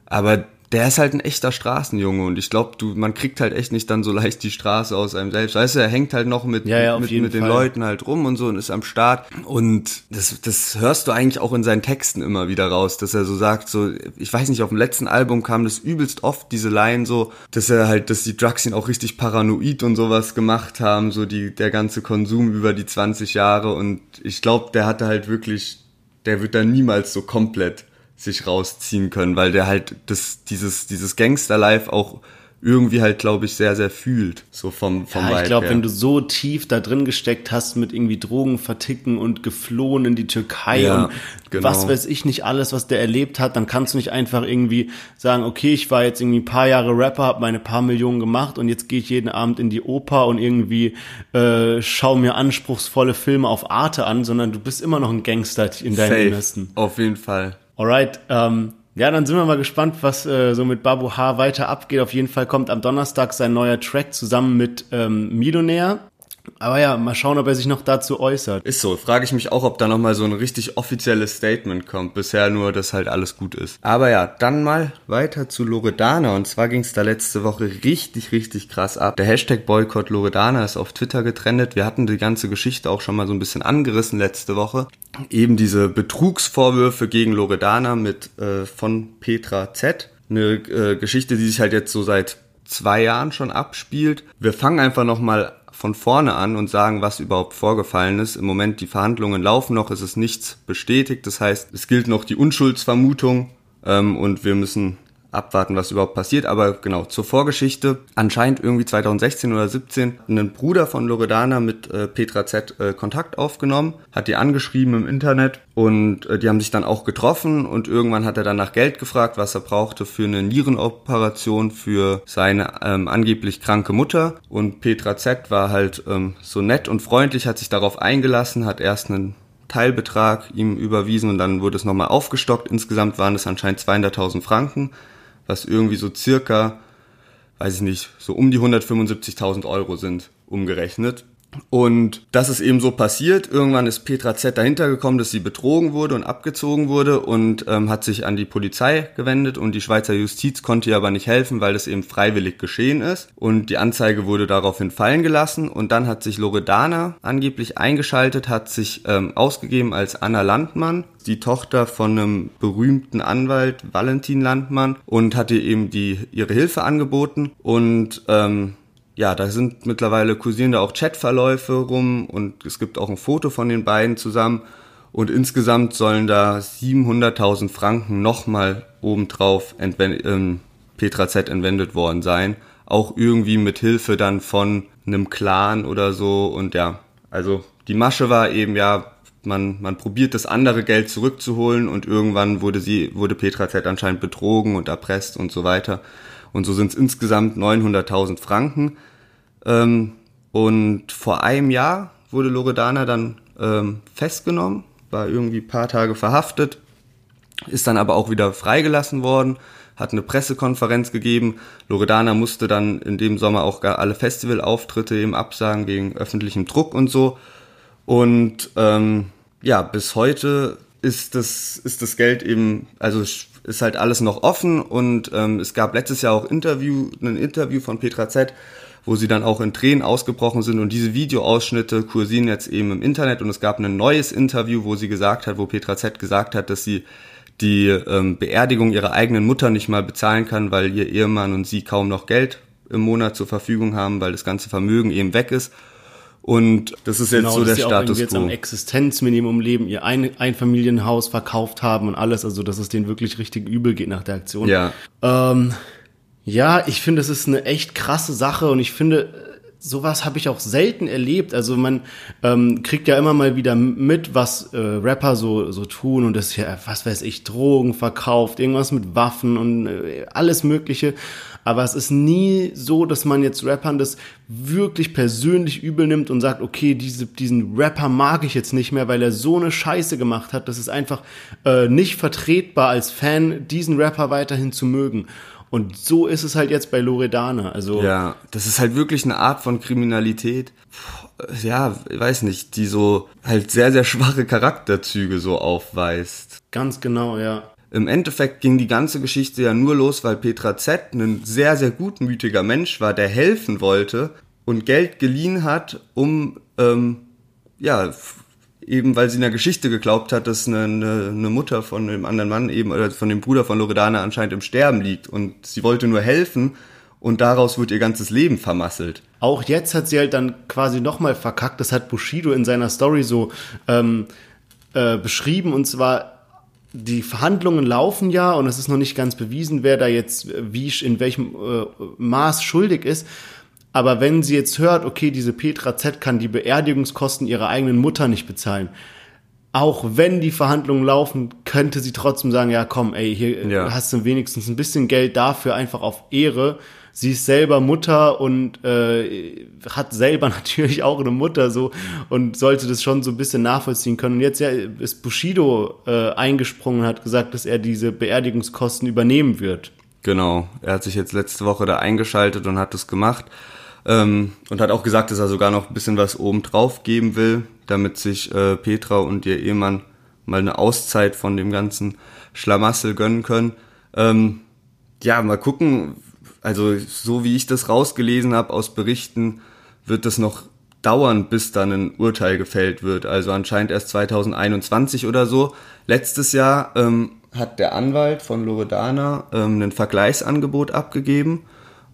A: Aber der ist halt ein echter Straßenjunge und ich glaube, du, man kriegt halt echt nicht dann so leicht die Straße aus einem selbst. Weißt du, er hängt halt noch mit,
B: ja, ja,
A: mit, mit den Leuten halt rum und so und ist am Start. Und das, das hörst du eigentlich auch in seinen Texten immer wieder raus, dass er so sagt, so, ich weiß nicht, auf dem letzten Album kam das übelst oft, diese Line so, dass er halt, dass die Drugs ihn auch richtig paranoid und sowas gemacht haben, so die, der ganze Konsum über die 20 Jahre und ich glaube, der hatte halt wirklich, der wird da niemals so komplett sich rausziehen können, weil der halt das, dieses, dieses Gangster-Life auch irgendwie halt, glaube ich, sehr, sehr fühlt. So vom, vom
B: ja, ich glaube, wenn du so tief da drin gesteckt hast mit irgendwie Drogen verticken und geflohen in die Türkei ja, und genau. was weiß ich nicht alles, was der erlebt hat, dann kannst du nicht einfach irgendwie sagen, okay, ich war jetzt irgendwie ein paar Jahre Rapper, habe meine paar Millionen gemacht und jetzt gehe ich jeden Abend in die Oper und irgendwie äh, schau mir anspruchsvolle Filme auf Arte an, sondern du bist immer noch ein Gangster in deinem Innersten.
A: Auf jeden Fall.
B: Alright, ähm, ja, dann sind wir mal gespannt, was äh, so mit Babu H weiter abgeht. Auf jeden Fall kommt am Donnerstag sein neuer Track zusammen mit ähm, Millionär. Aber ja, mal schauen, ob er sich noch dazu äußert.
A: Ist so, frage ich mich auch, ob da nochmal so ein richtig offizielles Statement kommt. Bisher nur, dass halt alles gut ist. Aber ja, dann mal weiter zu Loredana. Und zwar ging es da letzte Woche richtig, richtig krass ab. Der Hashtag Boykott Loredana ist auf Twitter getrennt. Wir hatten die ganze Geschichte auch schon mal so ein bisschen angerissen letzte Woche. Eben diese Betrugsvorwürfe gegen Loredana mit äh, von Petra Z. Eine äh, Geschichte, die sich halt jetzt so seit zwei Jahren schon abspielt. Wir fangen einfach nochmal von vorne an und sagen, was überhaupt vorgefallen ist. Im Moment die Verhandlungen laufen noch, es ist nichts bestätigt. Das heißt, es gilt noch die Unschuldsvermutung ähm, und wir müssen abwarten, was überhaupt passiert. Aber genau, zur Vorgeschichte. Anscheinend irgendwie 2016 oder 17 ein Bruder von Loredana mit äh, Petra Z äh, Kontakt aufgenommen, hat die angeschrieben im Internet und äh, die haben sich dann auch getroffen und irgendwann hat er dann nach Geld gefragt, was er brauchte für eine Nierenoperation für seine ähm, angeblich kranke Mutter. Und Petra Z war halt ähm, so nett und freundlich, hat sich darauf eingelassen, hat erst einen Teilbetrag ihm überwiesen und dann wurde es nochmal aufgestockt. Insgesamt waren es anscheinend 200.000 Franken, was irgendwie so circa, weiß ich nicht, so um die 175.000 Euro sind umgerechnet. Und das ist eben so passiert. Irgendwann ist Petra Z dahinter gekommen, dass sie betrogen wurde und abgezogen wurde und ähm, hat sich an die Polizei gewendet und die Schweizer Justiz konnte ihr aber nicht helfen, weil das eben freiwillig geschehen ist. Und die Anzeige wurde daraufhin fallen gelassen und dann hat sich Loredana angeblich eingeschaltet, hat sich ähm, ausgegeben als Anna Landmann, die Tochter von einem berühmten Anwalt, Valentin Landmann, und hat ihr eben die, ihre Hilfe angeboten und ähm, ja, da sind mittlerweile kursieren da auch Chatverläufe rum und es gibt auch ein Foto von den beiden zusammen und insgesamt sollen da 700.000 Franken nochmal obendrauf ähm, Petra Z entwendet worden sein. Auch irgendwie mit Hilfe dann von einem Clan oder so und ja, also die Masche war eben ja, man, man probiert das andere Geld zurückzuholen und irgendwann wurde sie, wurde Petra Z anscheinend betrogen und erpresst und so weiter. Und so sind es insgesamt 900.000 Franken. Ähm, und vor einem Jahr wurde Loredana dann ähm, festgenommen, war irgendwie ein paar Tage verhaftet, ist dann aber auch wieder freigelassen worden, hat eine Pressekonferenz gegeben. Loredana musste dann in dem Sommer auch gar alle Festivalauftritte eben absagen wegen öffentlichem Druck und so. Und ähm, ja, bis heute ist das, ist das Geld eben, also ist halt alles noch offen und ähm, es gab letztes Jahr auch Interview, ein Interview von Petra Z, wo sie dann auch in Tränen ausgebrochen sind und diese Videoausschnitte kursieren jetzt eben im Internet und es gab ein neues Interview, wo sie gesagt hat, wo Petra Z gesagt hat, dass sie die ähm, Beerdigung ihrer eigenen Mutter nicht mal bezahlen kann, weil ihr Ehemann und sie kaum noch Geld im Monat zur Verfügung haben, weil das ganze Vermögen eben weg ist. Und das ist jetzt genau, so der Status quo. jetzt
B: am Existenzminimum leben, ihr ein Einfamilienhaus verkauft haben und alles, also dass es denen wirklich richtig übel geht nach der Aktion.
A: Ja.
B: Ähm, ja, ich finde, es ist eine echt krasse Sache und ich finde, sowas habe ich auch selten erlebt. Also man ähm, kriegt ja immer mal wieder mit, was äh, Rapper so, so tun und das ja, was weiß ich, Drogen verkauft, irgendwas mit Waffen und äh, alles Mögliche. Aber es ist nie so, dass man jetzt Rappern das wirklich persönlich übel nimmt und sagt, okay, diese, diesen Rapper mag ich jetzt nicht mehr, weil er so eine Scheiße gemacht hat. Das ist einfach äh, nicht vertretbar als Fan, diesen Rapper weiterhin zu mögen. Und so ist es halt jetzt bei Loredana. Also
A: ja, das ist halt wirklich eine Art von Kriminalität. Ja, weiß nicht, die so halt sehr sehr schwache Charakterzüge so aufweist.
B: Ganz genau, ja.
A: Im Endeffekt ging die ganze Geschichte ja nur los, weil Petra Z ein sehr sehr gutmütiger Mensch war, der helfen wollte und Geld geliehen hat, um ähm, ja eben weil sie in der Geschichte geglaubt hat, dass eine, eine, eine Mutter von dem anderen Mann eben oder von dem Bruder von Loredana anscheinend im Sterben liegt und sie wollte nur helfen und daraus wird ihr ganzes Leben vermasselt.
B: Auch jetzt hat sie halt dann quasi nochmal verkackt, das hat Bushido in seiner Story so ähm, äh, beschrieben und zwar die Verhandlungen laufen ja und es ist noch nicht ganz bewiesen, wer da jetzt wie in welchem äh, Maß schuldig ist. Aber wenn sie jetzt hört, okay, diese Petra Z kann die Beerdigungskosten ihrer eigenen Mutter nicht bezahlen, auch wenn die Verhandlungen laufen, könnte sie trotzdem sagen, ja komm, ey, hier ja. hast du wenigstens ein bisschen Geld dafür, einfach auf Ehre. Sie ist selber Mutter und äh, hat selber natürlich auch eine Mutter so und sollte das schon so ein bisschen nachvollziehen können. Und jetzt ja, ist Bushido äh, eingesprungen und hat gesagt, dass er diese Beerdigungskosten übernehmen wird.
A: Genau, er hat sich jetzt letzte Woche da eingeschaltet und hat das gemacht. Ähm, und hat auch gesagt, dass er sogar noch ein bisschen was oben drauf geben will, damit sich äh, Petra und ihr Ehemann mal eine Auszeit von dem ganzen Schlamassel gönnen können. Ähm, ja, mal gucken. Also so wie ich das rausgelesen habe aus Berichten, wird das noch dauern, bis dann ein Urteil gefällt wird. Also anscheinend erst 2021 oder so. Letztes Jahr ähm, hat der Anwalt von Loredana ähm, ein Vergleichsangebot abgegeben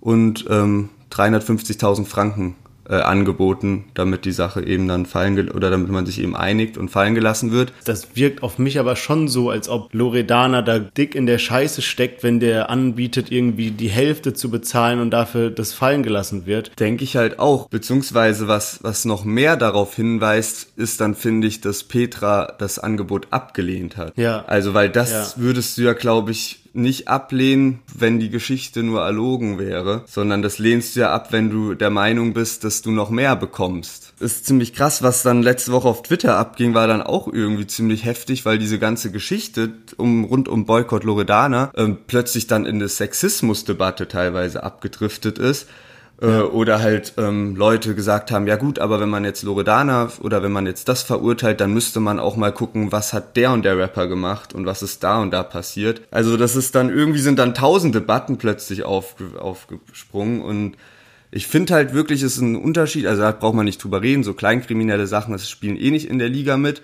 A: und ähm, 350.000 Franken äh, angeboten, damit die Sache eben dann fallen oder damit man sich eben einigt und fallen gelassen wird.
B: Das wirkt auf mich aber schon so, als ob Loredana da dick in der Scheiße steckt, wenn der anbietet, irgendwie die Hälfte zu bezahlen und dafür das fallen gelassen wird.
A: Denke ich halt auch. Beziehungsweise was, was noch mehr darauf hinweist, ist dann, finde ich, dass Petra das Angebot abgelehnt hat.
B: Ja.
A: Also, weil das ja. würdest du ja, glaube ich, nicht ablehnen, wenn die Geschichte nur erlogen wäre, sondern das lehnst du ja ab, wenn du der Meinung bist, dass du noch mehr bekommst. Ist ziemlich krass, was dann letzte Woche auf Twitter abging, war dann auch irgendwie ziemlich heftig, weil diese ganze Geschichte um, rund um Boykott Loredana ähm, plötzlich dann in eine Sexismusdebatte teilweise abgedriftet ist äh, oder halt ähm, Leute gesagt haben, ja gut, aber wenn man jetzt Loredana oder wenn man jetzt das verurteilt, dann müsste man auch mal gucken, was hat der und der Rapper gemacht und was ist da und da passiert. Also das ist dann, irgendwie sind dann tausend Debatten plötzlich aufge, aufgesprungen und ich finde halt wirklich, ist ein Unterschied, also da braucht man nicht drüber reden, so kleinkriminelle Sachen, das spielen eh nicht in der Liga mit.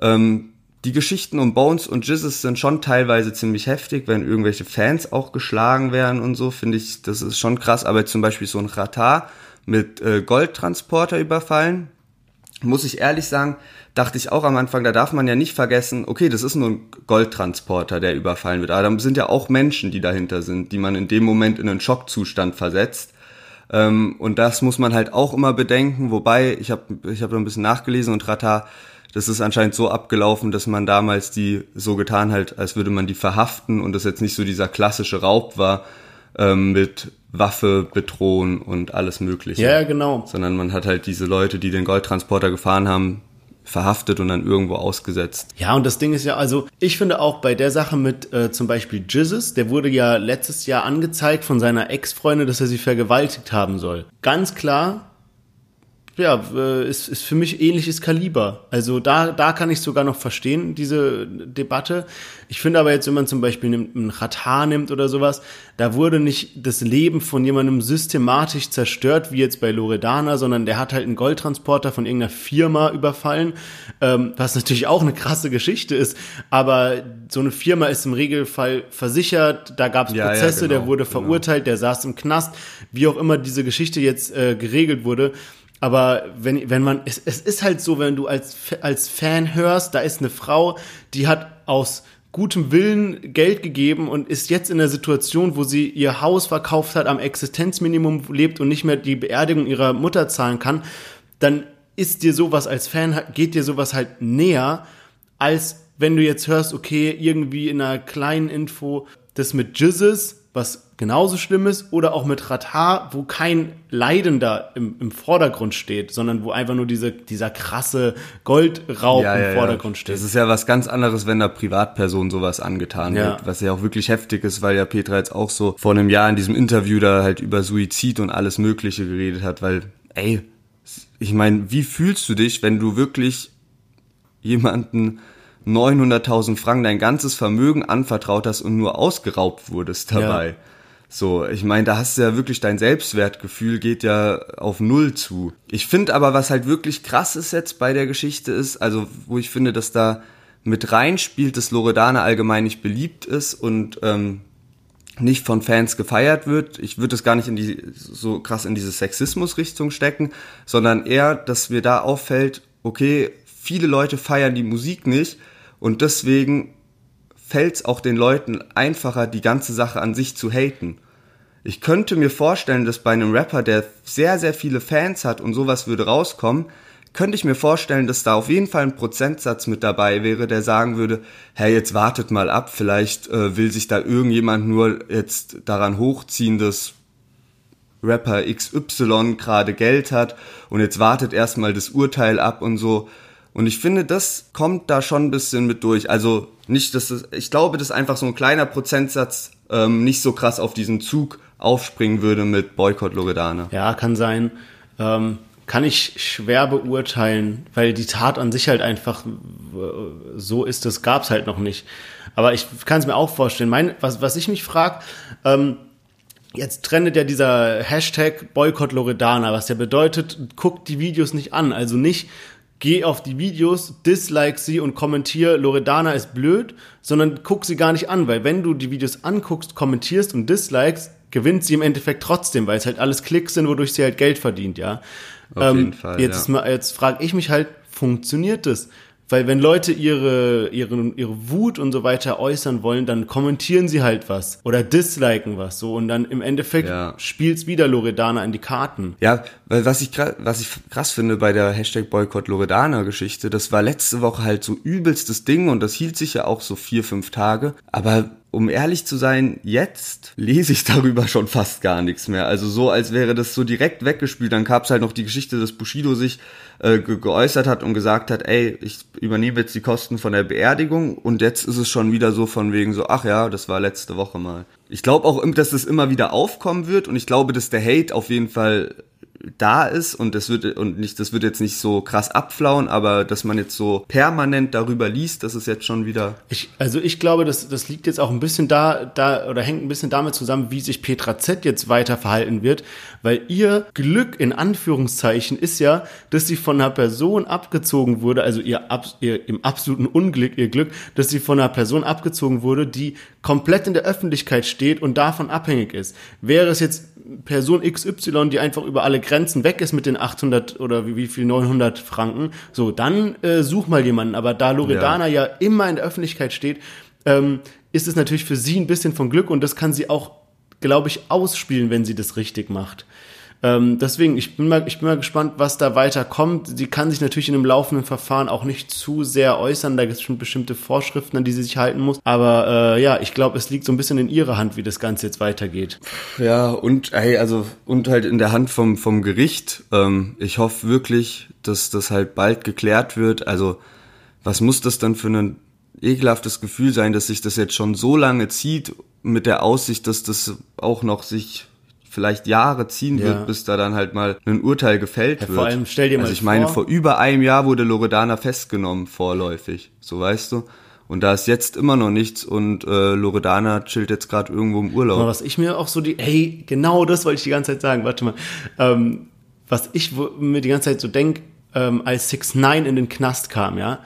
A: Ähm, die Geschichten um Bones und Jizzes sind schon teilweise ziemlich heftig, wenn irgendwelche Fans auch geschlagen werden und so, finde ich, das ist schon krass. Aber zum Beispiel so ein Ratar mit äh, Goldtransporter überfallen, muss ich ehrlich sagen, dachte ich auch am Anfang, da darf man ja nicht vergessen, okay, das ist nur ein Goldtransporter, der überfallen wird. Aber da sind ja auch Menschen, die dahinter sind, die man in dem Moment in einen Schockzustand versetzt. Ähm, und das muss man halt auch immer bedenken. Wobei, ich habe ich hab ein bisschen nachgelesen und Ratar das ist anscheinend so abgelaufen, dass man damals die so getan hat, als würde man die verhaften und das jetzt nicht so dieser klassische Raub war ähm, mit Waffe bedrohen und alles Mögliche.
B: Ja, genau.
A: Sondern man hat halt diese Leute, die den Goldtransporter gefahren haben, verhaftet und dann irgendwo ausgesetzt.
B: Ja, und das Ding ist ja, also ich finde auch bei der Sache mit äh, zum Beispiel Jizzes, der wurde ja letztes Jahr angezeigt von seiner Ex-Freundin, dass er sie vergewaltigt haben soll. Ganz klar, ja, äh, ist, ist für mich ähnliches Kaliber. Also da, da kann ich sogar noch verstehen, diese Debatte. Ich finde aber jetzt, wenn man zum Beispiel einen Ratar nimmt oder sowas, da wurde nicht das Leben von jemandem systematisch zerstört, wie jetzt bei Loredana, sondern der hat halt einen Goldtransporter von irgendeiner Firma überfallen, ähm, was natürlich auch eine krasse Geschichte ist. Aber so eine Firma ist im Regelfall versichert, da gab es ja, Prozesse, ja, genau, der wurde genau. verurteilt, genau. der saß im Knast, wie auch immer diese Geschichte jetzt äh, geregelt wurde aber wenn, wenn man, es, es ist halt so, wenn du als, als Fan hörst, da ist eine Frau, die hat aus gutem Willen Geld gegeben und ist jetzt in der Situation, wo sie ihr Haus verkauft hat, am Existenzminimum lebt und nicht mehr die Beerdigung ihrer Mutter zahlen kann, dann ist dir sowas als Fan, geht dir sowas halt näher, als wenn du jetzt hörst, okay, irgendwie in einer kleinen Info, das mit Jizzes, was genauso schlimm ist, oder auch mit Ratar, wo kein Leidender im, im Vordergrund steht, sondern wo einfach nur diese, dieser krasse Goldraub ja, im ja, Vordergrund
A: ja.
B: steht.
A: Das ist ja was ganz anderes, wenn der Privatperson sowas angetan wird, was ja auch wirklich heftig ist, weil ja Petra jetzt auch so vor einem Jahr in diesem Interview da halt über Suizid und alles Mögliche geredet hat, weil, ey, ich meine, wie fühlst du dich, wenn du wirklich jemanden 900.000 Franken dein ganzes Vermögen anvertraut hast und nur ausgeraubt wurdest dabei. Ja. So, ich meine, da hast du ja wirklich dein Selbstwertgefühl geht ja auf Null zu. Ich finde aber, was halt wirklich krass ist jetzt bei der Geschichte ist, also wo ich finde, dass da mit reinspielt, dass Loredana allgemein nicht beliebt ist und ähm, nicht von Fans gefeiert wird. Ich würde es gar nicht in die so krass in diese Sexismus-Richtung stecken, sondern eher, dass mir da auffällt, okay, viele Leute feiern die Musik nicht und deswegen fällt es auch den Leuten einfacher, die ganze Sache an sich zu haten. Ich könnte mir vorstellen, dass bei einem Rapper, der sehr, sehr viele Fans hat und sowas würde rauskommen, könnte ich mir vorstellen, dass da auf jeden Fall ein Prozentsatz mit dabei wäre, der sagen würde, hey, jetzt wartet mal ab, vielleicht äh, will sich da irgendjemand nur jetzt daran hochziehen, dass Rapper XY gerade Geld hat und jetzt wartet erstmal das Urteil ab und so. Und ich finde, das kommt da schon ein bisschen mit durch. Also nicht, dass es, ich glaube, dass einfach so ein kleiner Prozentsatz ähm, nicht so krass auf diesen Zug aufspringen würde mit Boykott Loredana.
B: Ja, kann sein. Ähm, kann ich schwer beurteilen, weil die Tat an sich halt einfach so ist, das gab's halt noch nicht. Aber ich kann es mir auch vorstellen. Mein, was, was ich mich frage, ähm, Jetzt trendet ja dieser Hashtag Boykott Loredana, was ja bedeutet, guckt die Videos nicht an. Also nicht, geh auf die Videos, dislike sie und kommentier, Loredana ist blöd, sondern guck sie gar nicht an, weil wenn du die Videos anguckst, kommentierst und dislikes, gewinnt sie im Endeffekt trotzdem, weil es halt alles Klicks sind, wodurch sie halt Geld verdient, ja. Auf ähm, jeden Fall. Jetzt, ja. jetzt frage ich mich halt, funktioniert das? Weil wenn Leute ihre, ihre, ihre Wut und so weiter äußern wollen, dann kommentieren sie halt was oder disliken was so und dann im Endeffekt ja. spielt's wieder Loredana in die Karten.
A: Ja, weil was ich was ich krass finde bei der Hashtag Boykott Loredana Geschichte, das war letzte Woche halt so übelstes Ding und das hielt sich ja auch so vier, fünf Tage. Aber um ehrlich zu sein, jetzt lese ich darüber schon fast gar nichts mehr. Also so, als wäre das so direkt weggespült. Dann gab es halt noch die Geschichte, dass Bushido sich äh, ge geäußert hat und gesagt hat, ey, ich übernehme jetzt die Kosten von der Beerdigung und jetzt ist es schon wieder so von wegen so, ach ja, das war letzte Woche mal. Ich glaube auch, dass es immer wieder aufkommen wird und ich glaube, dass der Hate auf jeden Fall da ist und das wird und nicht das wird jetzt nicht so krass abflauen, aber dass man jetzt so permanent darüber liest, das ist jetzt schon wieder
B: ich, also ich glaube, das das liegt jetzt auch ein bisschen da da oder hängt ein bisschen damit zusammen, wie sich Petra Z jetzt weiter verhalten wird, weil ihr Glück in Anführungszeichen ist ja, dass sie von einer Person abgezogen wurde, also ihr, ihr im absoluten Unglück ihr Glück, dass sie von einer Person abgezogen wurde, die komplett in der Öffentlichkeit steht und davon abhängig ist. Wäre es jetzt Person XY, die einfach über alle Grenzen weg ist mit den 800 oder wie, wie viel 900 Franken, so, dann äh, such mal jemanden. Aber da Loredana ja. ja immer in der Öffentlichkeit steht, ähm, ist es natürlich für sie ein bisschen von Glück und das kann sie auch, glaube ich, ausspielen, wenn sie das richtig macht. Ähm, deswegen, ich bin, mal, ich bin mal gespannt, was da weiter kommt. Sie kann sich natürlich in einem laufenden Verfahren auch nicht zu sehr äußern. Da gibt es schon bestimmte Vorschriften, an die sie sich halten muss. Aber äh, ja, ich glaube, es liegt so ein bisschen in ihrer Hand, wie das Ganze jetzt weitergeht.
A: Ja, und hey, also und halt in der Hand vom, vom Gericht. Ähm, ich hoffe wirklich, dass das halt bald geklärt wird. Also, was muss das dann für ein ekelhaftes Gefühl sein, dass sich das jetzt schon so lange zieht mit der Aussicht, dass das auch noch sich vielleicht Jahre ziehen ja. wird, bis da dann halt mal ein Urteil gefällt ja, wird.
B: Vor allem stell dir mal
A: Also ich vor, meine, vor über einem Jahr wurde Loredana festgenommen, vorläufig. So weißt du. Und da ist jetzt immer noch nichts und äh, Loredana chillt jetzt gerade irgendwo im Urlaub.
B: Aber was ich mir auch so die, hey, genau das wollte ich die ganze Zeit sagen, warte mal. Ähm, was ich mir die ganze Zeit so denk, ähm, als 6 9 in den Knast kam, ja,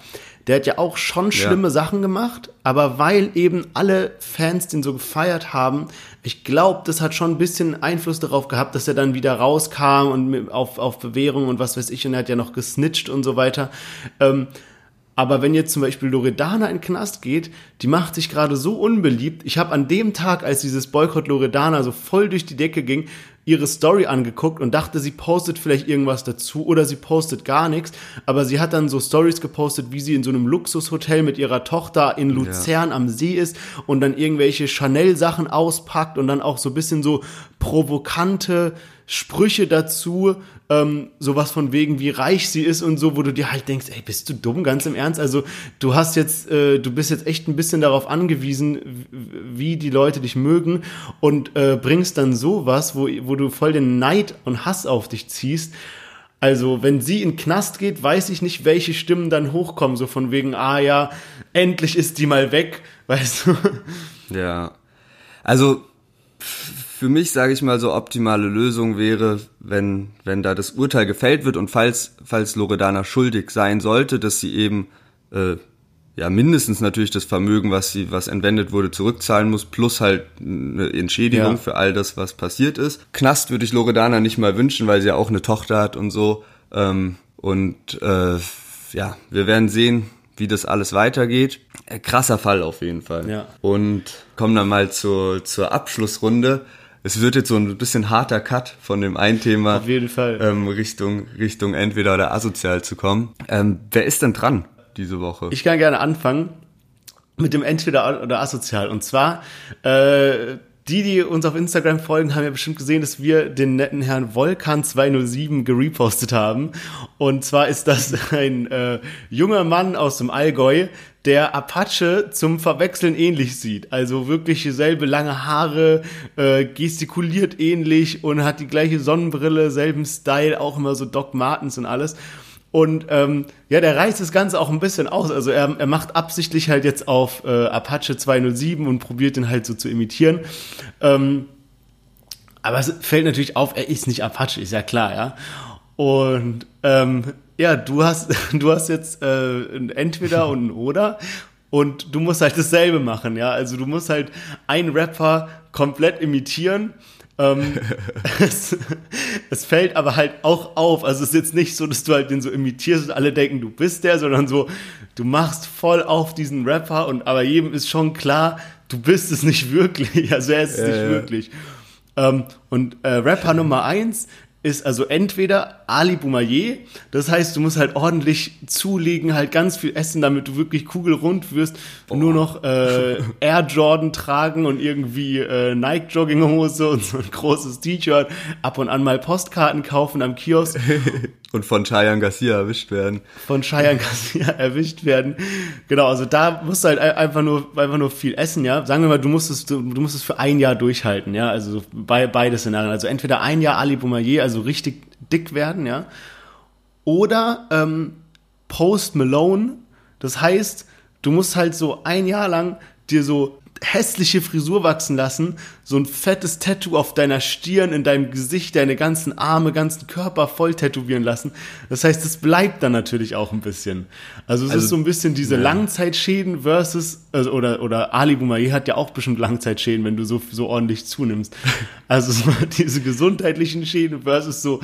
B: der hat ja auch schon schlimme ja. Sachen gemacht, aber weil eben alle Fans den so gefeiert haben, ich glaube, das hat schon ein bisschen Einfluss darauf gehabt, dass er dann wieder rauskam und auf, auf Bewährung und was weiß ich, und er hat ja noch gesnitcht und so weiter. Ähm, aber wenn jetzt zum Beispiel Loredana in den Knast geht, die macht sich gerade so unbeliebt. Ich habe an dem Tag, als dieses Boykott Loredana so voll durch die Decke ging, ihre Story angeguckt und dachte, sie postet vielleicht irgendwas dazu oder sie postet gar nichts. Aber sie hat dann so Stories gepostet, wie sie in so einem Luxushotel mit ihrer Tochter in Luzern ja. am See ist und dann irgendwelche Chanel-Sachen auspackt und dann auch so bisschen so provokante Sprüche dazu, ähm, sowas von wegen, wie reich sie ist und so, wo du dir halt denkst, ey, bist du dumm, ganz im Ernst? Also du hast jetzt, äh, du bist jetzt echt ein bisschen darauf angewiesen, wie die Leute dich mögen und äh, bringst dann sowas, wo, wo du voll den Neid und Hass auf dich ziehst. Also, wenn sie in Knast geht, weiß ich nicht, welche Stimmen dann hochkommen, so von wegen, ah ja, endlich ist die mal weg, weißt du?
A: Ja. Also, für mich, sage ich mal, so optimale Lösung wäre, wenn, wenn da das Urteil gefällt wird und falls, falls Loredana schuldig sein sollte, dass sie eben äh, ja mindestens natürlich das Vermögen, was sie, was entwendet wurde, zurückzahlen muss, plus halt eine Entschädigung ja. für all das, was passiert ist. Knast würde ich Loredana nicht mal wünschen, weil sie ja auch eine Tochter hat und so. Ähm, und äh, ja, wir werden sehen, wie das alles weitergeht. Äh, krasser Fall auf jeden Fall.
B: Ja.
A: Und kommen dann mal zur, zur Abschlussrunde es wird jetzt so ein bisschen harter Cut von dem einen Thema
B: Auf jeden Fall.
A: Ähm, Richtung, Richtung entweder oder asozial zu kommen. Ähm, wer ist denn dran diese Woche?
B: Ich kann gerne anfangen mit dem entweder oder asozial. Und zwar, äh, die, die uns auf Instagram folgen, haben ja bestimmt gesehen, dass wir den netten Herrn Volkan 207 gerepostet haben. Und zwar ist das ein äh, junger Mann aus dem Allgäu, der Apache zum Verwechseln ähnlich sieht. Also wirklich selbe lange Haare, äh, gestikuliert ähnlich und hat die gleiche Sonnenbrille, selben Style, auch immer so Doc Martens und alles. Und ähm, ja, der reißt das Ganze auch ein bisschen aus. Also er, er macht absichtlich halt jetzt auf äh, Apache 207 und probiert den halt so zu imitieren. Ähm, aber es fällt natürlich auf, er ist nicht Apache, ist ja klar, ja. Und ähm, ja, du hast, du hast jetzt äh, ein Entweder und ein Oder und du musst halt dasselbe machen, ja. Also du musst halt einen Rapper komplett imitieren. Ähm, es, es, fällt aber halt auch auf. Also es ist jetzt nicht so, dass du halt den so imitierst und alle denken, du bist der, sondern so, du machst voll auf diesen Rapper und aber jedem ist schon klar, du bist es nicht wirklich. Also er ist es ja, nicht ja. wirklich. Ähm, und äh, Rapper Nummer eins ist also entweder Ali Boumaier, das heißt, du musst halt ordentlich zulegen, halt ganz viel essen, damit du wirklich kugelrund wirst, oh. nur noch äh, Air Jordan tragen und irgendwie äh, Nike Jogginghose und so ein großes T-Shirt, ab und an mal Postkarten kaufen am Kiosk.
A: und von Cheyenne Garcia erwischt werden.
B: Von Cheyenne Garcia erwischt werden. Genau, also da musst du halt einfach nur, einfach nur viel essen, ja. Sagen wir mal, du musst es, du, du musst es für ein Jahr durchhalten, ja. Also bei beide Szenarien. Also entweder ein Jahr Ali Boumaier, also richtig dick werden, ja. Oder ähm, Post Malone. Das heißt, du musst halt so ein Jahr lang dir so hässliche Frisur wachsen lassen, so ein fettes Tattoo auf deiner Stirn, in deinem Gesicht, deine ganzen Arme, ganzen Körper voll tätowieren lassen. Das heißt, es bleibt dann natürlich auch ein bisschen. Also es also, ist so ein bisschen diese ja. Langzeitschäden versus, also, oder, oder Ali Boumaier hat ja auch bestimmt Langzeitschäden, wenn du so, so ordentlich zunimmst. Also so diese gesundheitlichen Schäden versus so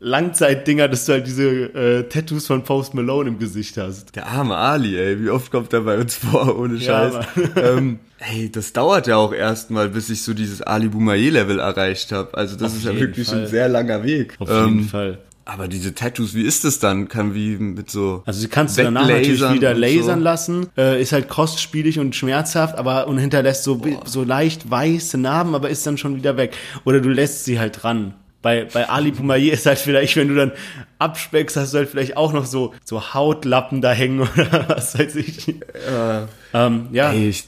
B: Langzeitdinger, dass du halt diese äh, Tattoos von Post Malone im Gesicht hast.
A: Der arme Ali, ey, wie oft kommt er bei uns vor, ohne Scheiß. Ja, ähm, ey, das dauert ja auch erstmal, bis ich so dieses Ali Boumaier-Level erreicht habe. Also das Auf ist ja wirklich Fall. ein sehr langer Weg.
B: Auf ähm, jeden Fall.
A: Aber diese Tattoos, wie ist das dann? Kann wie mit so.
B: Also sie kannst du danach natürlich wieder lasern so. lassen. Äh, ist halt kostspielig und schmerzhaft, aber und hinterlässt so, so leicht weiße Narben, aber ist dann schon wieder weg. Oder du lässt sie halt dran bei, bei Ali Boumaier ist halt vielleicht, wenn du dann abspeckst, hast du halt vielleicht auch noch so, so Hautlappen da hängen oder was weiß ich. Äh, ähm, ja.
A: Ey, ich,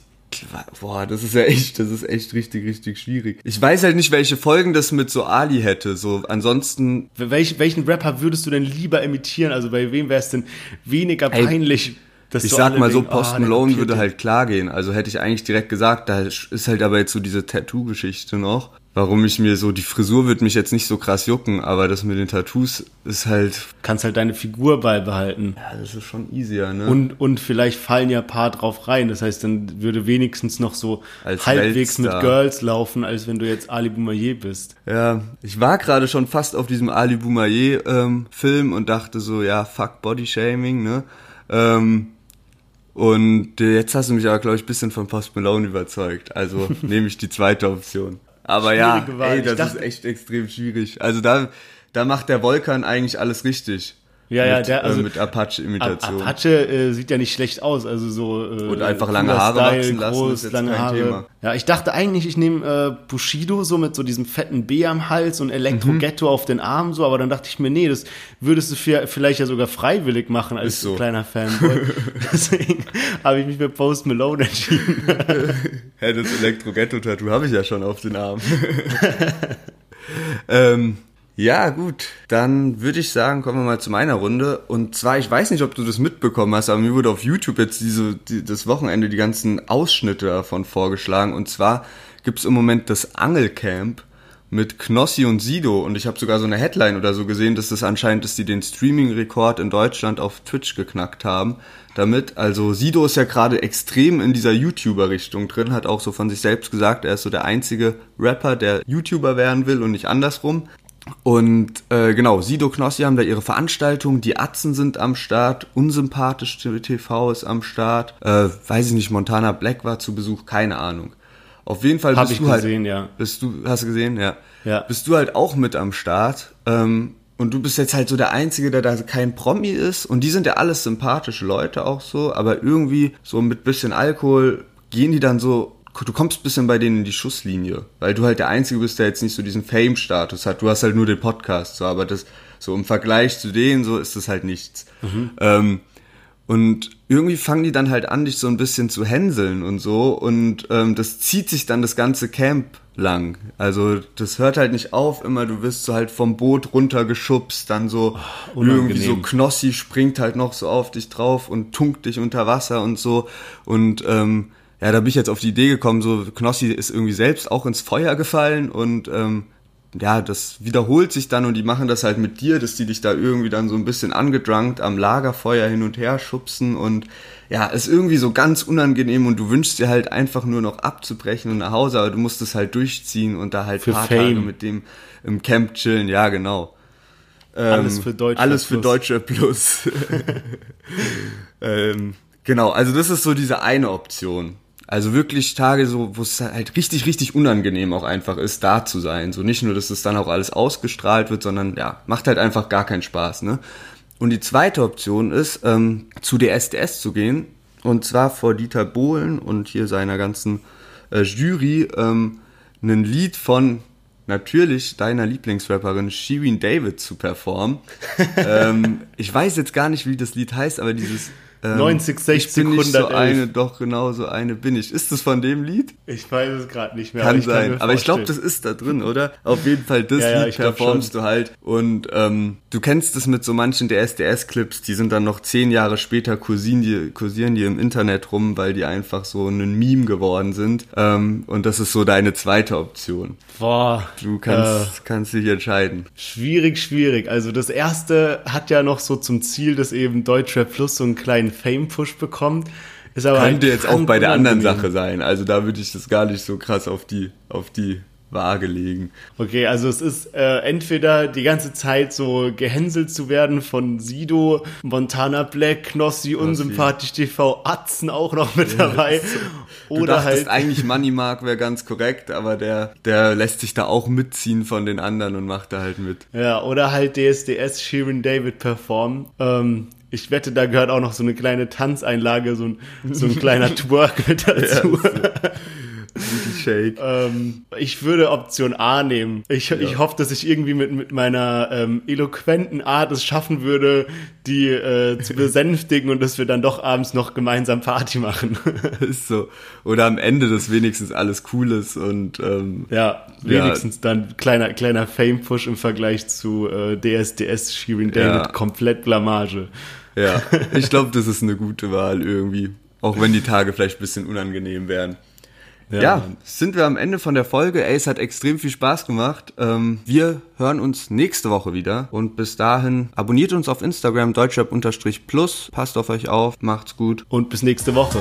A: boah, das ist ja echt, das ist echt richtig, richtig schwierig. Ich weiß halt nicht, welche Folgen das mit so Ali hätte. So, ansonsten.
B: Welch, welchen Rapper würdest du denn lieber imitieren? Also bei wem wäre es denn weniger peinlich?
A: Ey, ich sag mal so, Post oh, Malone würde halt klar gehen. Also hätte ich eigentlich direkt gesagt, da ist halt aber jetzt so diese Tattoo-Geschichte noch warum ich mir so, die Frisur wird mich jetzt nicht so krass jucken, aber das mit den Tattoos ist halt.
B: Kannst halt deine Figur beibehalten.
A: Ja, das ist schon easier, ne?
B: Und, und vielleicht fallen ja ein paar drauf rein. Das heißt, dann würde wenigstens noch so als halbwegs Weltstar. mit Girls laufen, als wenn du jetzt Ali Boumaier bist.
A: Ja, ich war gerade schon fast auf diesem Ali Boumaier ähm, Film und dachte so, ja, fuck Body Shaming, ne? Ähm, und jetzt hast du mich aber, glaube ich, ein bisschen von Post Malone überzeugt. Also nehme ich die zweite Option. Aber ja, ey, das ist echt extrem schwierig. Also da, da macht der Volkan eigentlich alles richtig.
B: Ja,
A: mit,
B: ja, der, also
A: äh, mit Apache-Imitation.
B: Apache äh, sieht ja nicht schlecht aus, also so äh,
A: und einfach lange Haare Style, wachsen lassen groß, ist jetzt lange kein Haare. Thema.
B: Ja, ich dachte eigentlich, ich nehme äh, Bushido so mit so diesem fetten B am Hals und Elektro-Ghetto mhm. auf den Armen so, aber dann dachte ich mir, nee, das würdest du vielleicht ja sogar freiwillig machen als so. kleiner Fanboy. Deswegen habe ich mich für Post Malone entschieden.
A: Hä, das Elektro-Ghetto-Tattoo habe ich ja schon auf den Armen. ähm, ja, gut. Dann würde ich sagen, kommen wir mal zu meiner Runde. Und zwar, ich weiß nicht, ob du das mitbekommen hast, aber mir wurde auf YouTube jetzt diese, die, das Wochenende die ganzen Ausschnitte davon vorgeschlagen. Und zwar gibt's im Moment das Angelcamp mit Knossi und Sido. Und ich habe sogar so eine Headline oder so gesehen, dass das anscheinend, dass die den Streaming-Rekord in Deutschland auf Twitch geknackt haben. Damit, also Sido ist ja gerade extrem in dieser YouTuber-Richtung drin, hat auch so von sich selbst gesagt, er ist so der einzige Rapper, der YouTuber werden will und nicht andersrum. Und äh, genau, Sido Knossi haben da ihre Veranstaltung, die Atzen sind am Start, Unsympathisch TV ist am Start, äh, weiß ich nicht, Montana Black war zu Besuch, keine Ahnung. Auf jeden Fall
B: Hab bist du halt gesehen, halt, ja.
A: Bist du, hast du gesehen, ja. ja. Bist du halt auch mit am Start. Ähm, und du bist jetzt halt so der Einzige, der da kein Promi ist. Und die sind ja alles sympathische Leute auch so, aber irgendwie so mit bisschen Alkohol gehen die dann so du kommst ein bisschen bei denen in die Schusslinie, weil du halt der Einzige bist, der jetzt nicht so diesen Fame-Status hat. Du hast halt nur den Podcast, so, aber das, so im Vergleich zu denen, so ist das halt nichts. Mhm. Ähm, und irgendwie fangen die dann halt an, dich so ein bisschen zu hänseln und so. Und ähm, das zieht sich dann das ganze Camp lang. Also das hört halt nicht auf, immer du wirst so halt vom Boot runtergeschubst, dann so oh, irgendwie so Knossi springt halt noch so auf dich drauf und tunkt dich unter Wasser und so. Und ähm, ja, da bin ich jetzt auf die Idee gekommen, so Knossi ist irgendwie selbst auch ins Feuer gefallen und ähm, ja, das wiederholt sich dann und die machen das halt mit dir, dass die dich da irgendwie dann so ein bisschen angedrunkt am Lagerfeuer hin und her schubsen und ja, ist irgendwie so ganz unangenehm und du wünschst dir halt einfach nur noch abzubrechen und nach Hause, aber du musst es halt durchziehen und da halt
B: für paar Fame. Tage
A: mit dem im Camp chillen, ja genau.
B: Ähm, alles für Deutsche
A: Alles für Deutsche Plus. ähm, genau, also das ist so diese eine Option. Also wirklich Tage so, wo es halt richtig, richtig unangenehm auch einfach ist, da zu sein. So nicht nur, dass es dann auch alles ausgestrahlt wird, sondern ja, macht halt einfach gar keinen Spaß, ne? Und die zweite Option ist, ähm, zu der SDS zu gehen. Und zwar vor Dieter Bohlen und hier seiner ganzen äh, Jury ähm, ein Lied von natürlich deiner Lieblingsrapperin Shirin David zu performen. ähm, ich weiß jetzt gar nicht, wie das Lied heißt, aber dieses
B: ähm, 90, 60,
A: ich bin nicht so eine, doch genau so eine bin ich. Ist das von dem Lied?
B: Ich weiß es gerade nicht mehr.
A: Kann aber sein, kann aber ich glaube, das ist da drin, oder? Auf jeden Fall, das ja, Lied performst du halt. Und ähm, du kennst es mit so manchen der SDS-Clips, die sind dann noch zehn Jahre später kursieren die, kursieren die im Internet rum, weil die einfach so ein Meme geworden sind. Ähm, und das ist so deine zweite Option.
B: Boah.
A: Du kannst, äh, kannst dich entscheiden.
B: Schwierig, schwierig. Also das erste hat ja noch so zum Ziel, dass eben Deutschrap Plus so einen kleinen Fame-Push bekommt.
A: Ist aber Könnte halt jetzt auch bei der anderen Sache sein. Also da würde ich das gar nicht so krass auf die, auf die Waage legen.
B: Okay, also es ist äh, entweder die ganze Zeit so gehänselt zu werden von Sido, Montana Black, Knossi, Unsympathisch TV, Atzen auch noch mit dabei. Ja,
A: so. Oder du halt eigentlich Money Mark wäre ganz korrekt, aber der der lässt sich da auch mitziehen von den anderen und macht da halt mit.
B: Ja, oder halt DSDS Shirin David performen. Ähm, ich wette, da gehört auch noch so eine kleine Tanzeinlage, so ein, so ein kleiner Twerk mit dazu. Ja, Shake. Ähm, ich würde Option A nehmen. Ich, ja. ich hoffe, dass ich irgendwie mit, mit meiner ähm, eloquenten Art es schaffen würde, die äh, zu besänftigen und dass wir dann doch abends noch gemeinsam Party machen.
A: ist so. Oder am Ende, dass wenigstens alles cool ist und ähm,
B: ja, wenigstens ja. dann kleiner kleiner Fame-Push im Vergleich zu äh, DSDS Shirin David ja. komplett Blamage.
A: Ja, ich glaube, das ist eine gute Wahl irgendwie. Auch wenn die Tage vielleicht ein bisschen unangenehm wären. Ja, ja sind wir am Ende von der Folge. Ey, es hat extrem viel Spaß gemacht. Ähm, wir hören uns nächste Woche wieder. Und bis dahin abonniert uns auf Instagram deutschrap-plus. Passt auf euch auf, macht's gut.
B: Und bis nächste Woche.